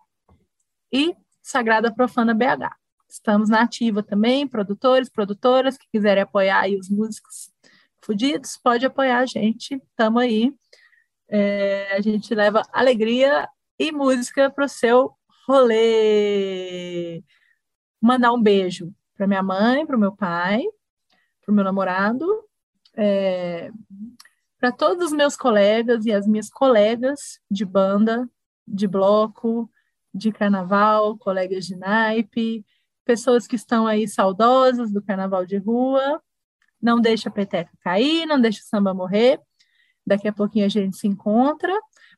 e Sagrada Profana BH. Estamos na ativa também, produtores, produtoras que quiserem apoiar aí os músicos fudidos, pode apoiar a gente, estamos aí. É, a gente leva alegria e música para o seu rolê. Mandar um beijo para minha mãe, para o meu pai, para o meu namorado, é, para todos os meus colegas e as minhas colegas de banda, de bloco, de carnaval, colegas de naipe, pessoas que estão aí saudosas do carnaval de rua. Não deixa a peteca cair, não deixa o samba morrer. Daqui a pouquinho a gente se encontra.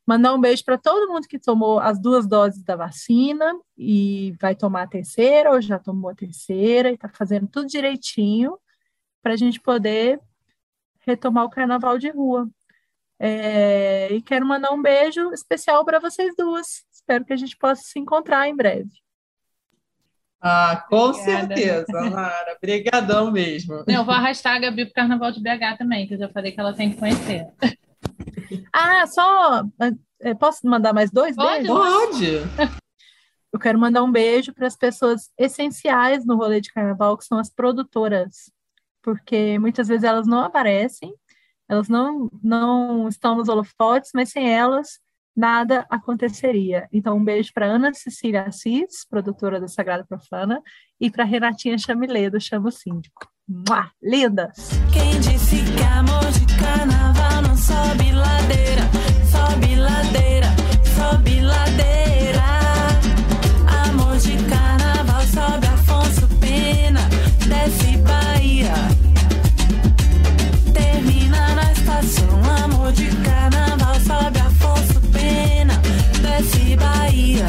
Mandar um beijo para todo mundo que tomou as duas doses da vacina e vai tomar a terceira, ou já tomou a terceira, e está fazendo tudo direitinho para a gente poder retomar o carnaval de rua. É, e quero mandar um beijo especial para vocês duas. Espero que a gente possa se encontrar em breve. Ah, com Obrigada. certeza, Lara. Obrigadão mesmo. Eu vou arrastar a Gabi para o Carnaval de BH também, que eu já falei que ela tem que conhecer. Ah, só. Eh, posso mandar mais dois Pode, beijos? Pode. [laughs] Eu quero mandar um beijo para as pessoas essenciais no rolê de carnaval, que são as produtoras, porque muitas vezes elas não aparecem, elas não, não estão nos holofotes, mas sem elas nada aconteceria. Então, um beijo para Ana Cecília Assis, produtora da Sagrada Profana, e para Renatinha Chamilê, do Chamo Síndico. Mua, lindas! Quem disse que amor de carnaval sobe ladeira, sobe ladeira, sobe ladeira. Amor de carnaval sobe Afonso Pena, desce Bahia. Termina na estação, amor de carnaval sobe Afonso Pena, desce Bahia.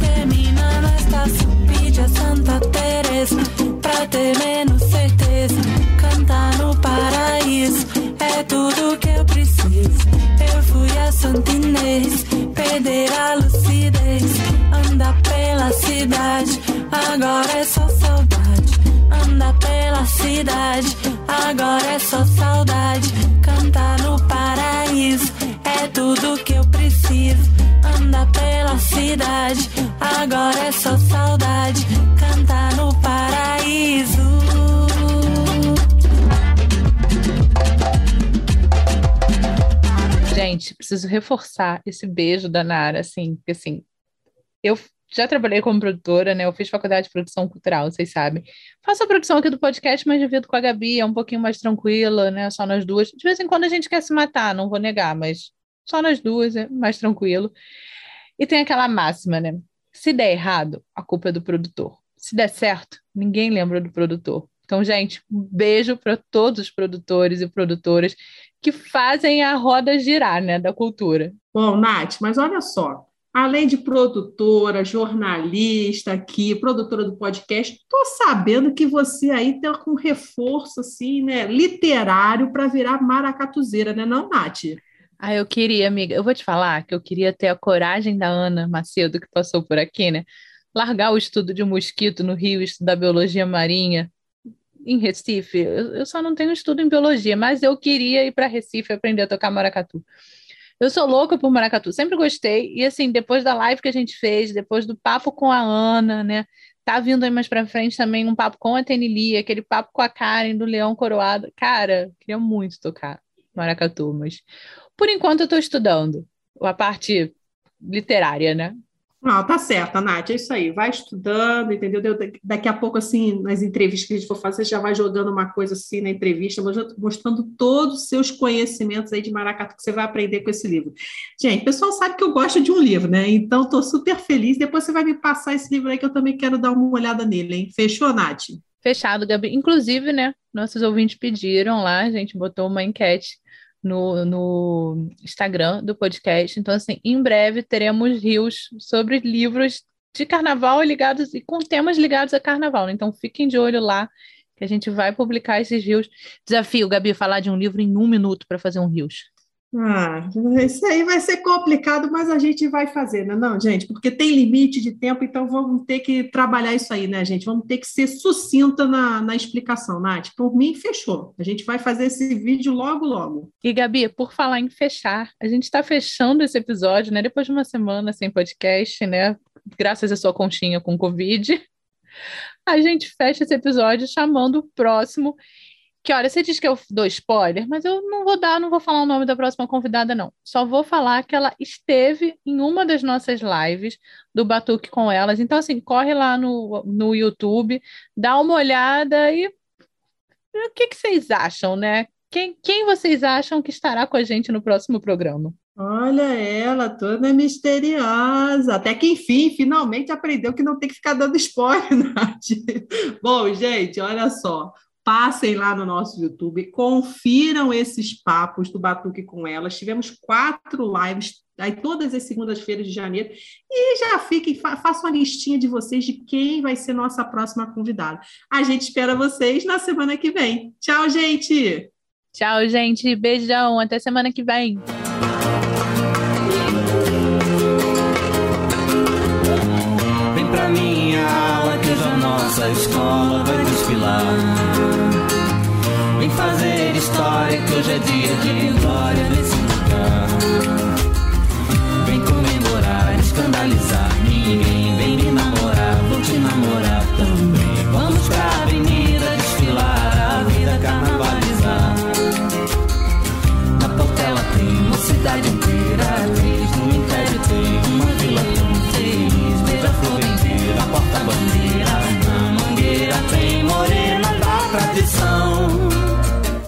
Termina na estação, pede a Santa Teresa pra ter perder a lucidez. Andar pela cidade, agora é só saudade. Andar pela cidade, agora é só saudade. Cantar no paraíso é tudo que eu preciso. Andar pela cidade, agora é só saudade. Cantar no paraíso. Gente, preciso reforçar esse beijo da Nara, assim, porque assim, eu já trabalhei como produtora, né? Eu fiz faculdade de produção cultural, vocês sabem. Faço a produção aqui do podcast, mas divido com a Gabi, é um pouquinho mais tranquila, né? Só nós duas. De vez em quando a gente quer se matar, não vou negar, mas só nós duas é mais tranquilo. E tem aquela máxima, né? Se der errado, a culpa é do produtor. Se der certo, ninguém lembra do produtor. Então, gente, um beijo para todos os produtores e produtoras que fazem a roda girar, né, da cultura. Bom, Nath, mas olha só, além de produtora, jornalista aqui, produtora do podcast, estou sabendo que você aí tem um reforço assim, né, literário para virar maracatuzeira, né, não, Nath? Ah, eu queria, amiga. Eu vou te falar que eu queria ter a coragem da Ana Macedo, que passou por aqui, né? Largar o estudo de mosquito no Rio, estudar biologia marinha em Recife. Eu, eu só não tenho estudo em biologia, mas eu queria ir para Recife aprender a tocar maracatu. Eu sou louca por maracatu, sempre gostei. E assim, depois da live que a gente fez, depois do papo com a Ana, né? Tá vindo aí mais para frente também um papo com a Tenili, aquele papo com a Karen do Leão Coroado. Cara, queria muito tocar maracatu, mas por enquanto eu estou estudando a parte literária, né? Não, tá certa, Nath, é isso aí. Vai estudando, entendeu? Daqui a pouco, assim, nas entrevistas que a gente for fazer, já vai jogando uma coisa assim na entrevista, mostrando todos os seus conhecimentos aí de maracatu que você vai aprender com esse livro. Gente, o pessoal sabe que eu gosto de um livro, né? Então, estou super feliz. Depois você vai me passar esse livro aí que eu também quero dar uma olhada nele, hein? Fechou, Nath? Fechado, Gabi. Inclusive, né, nossos ouvintes pediram lá, a gente botou uma enquete no, no Instagram do podcast. Então, assim, em breve teremos rios sobre livros de carnaval ligados e com temas ligados a carnaval. Então, fiquem de olho lá que a gente vai publicar esses rios. Desafio, Gabi, falar de um livro em um minuto para fazer um rios. Ah, isso aí vai ser complicado, mas a gente vai fazer, né? Não, gente, porque tem limite de tempo, então vamos ter que trabalhar isso aí, né, gente? Vamos ter que ser sucinta na, na explicação, Nath. Por mim, fechou. A gente vai fazer esse vídeo logo, logo. E, Gabi, por falar em fechar, a gente está fechando esse episódio, né? Depois de uma semana sem podcast, né? Graças à sua conchinha com Covid. A gente fecha esse episódio chamando o próximo que olha, você diz que eu dou spoiler, mas eu não vou dar, não vou falar o nome da próxima convidada, não. Só vou falar que ela esteve em uma das nossas lives do Batuque com elas. Então, assim, corre lá no, no YouTube, dá uma olhada e o que, que vocês acham, né? Quem, quem vocês acham que estará com a gente no próximo programa? Olha ela, toda misteriosa. Até que, enfim, finalmente aprendeu que não tem que ficar dando spoiler, [laughs] Nath. Bom, gente, olha só passem lá no nosso YouTube, confiram esses papos do Batuque com elas. Tivemos quatro lives aí todas as segundas-feiras de janeiro e já fiquem, fa façam a listinha de vocês de quem vai ser nossa próxima convidada. A gente espera vocês na semana que vem. Tchau, gente. Tchau, gente. Beijão. Até semana que vem. Vem pra minha aula que hoje a nossa escola vai desfilar fazer história, que hoje é dia de glória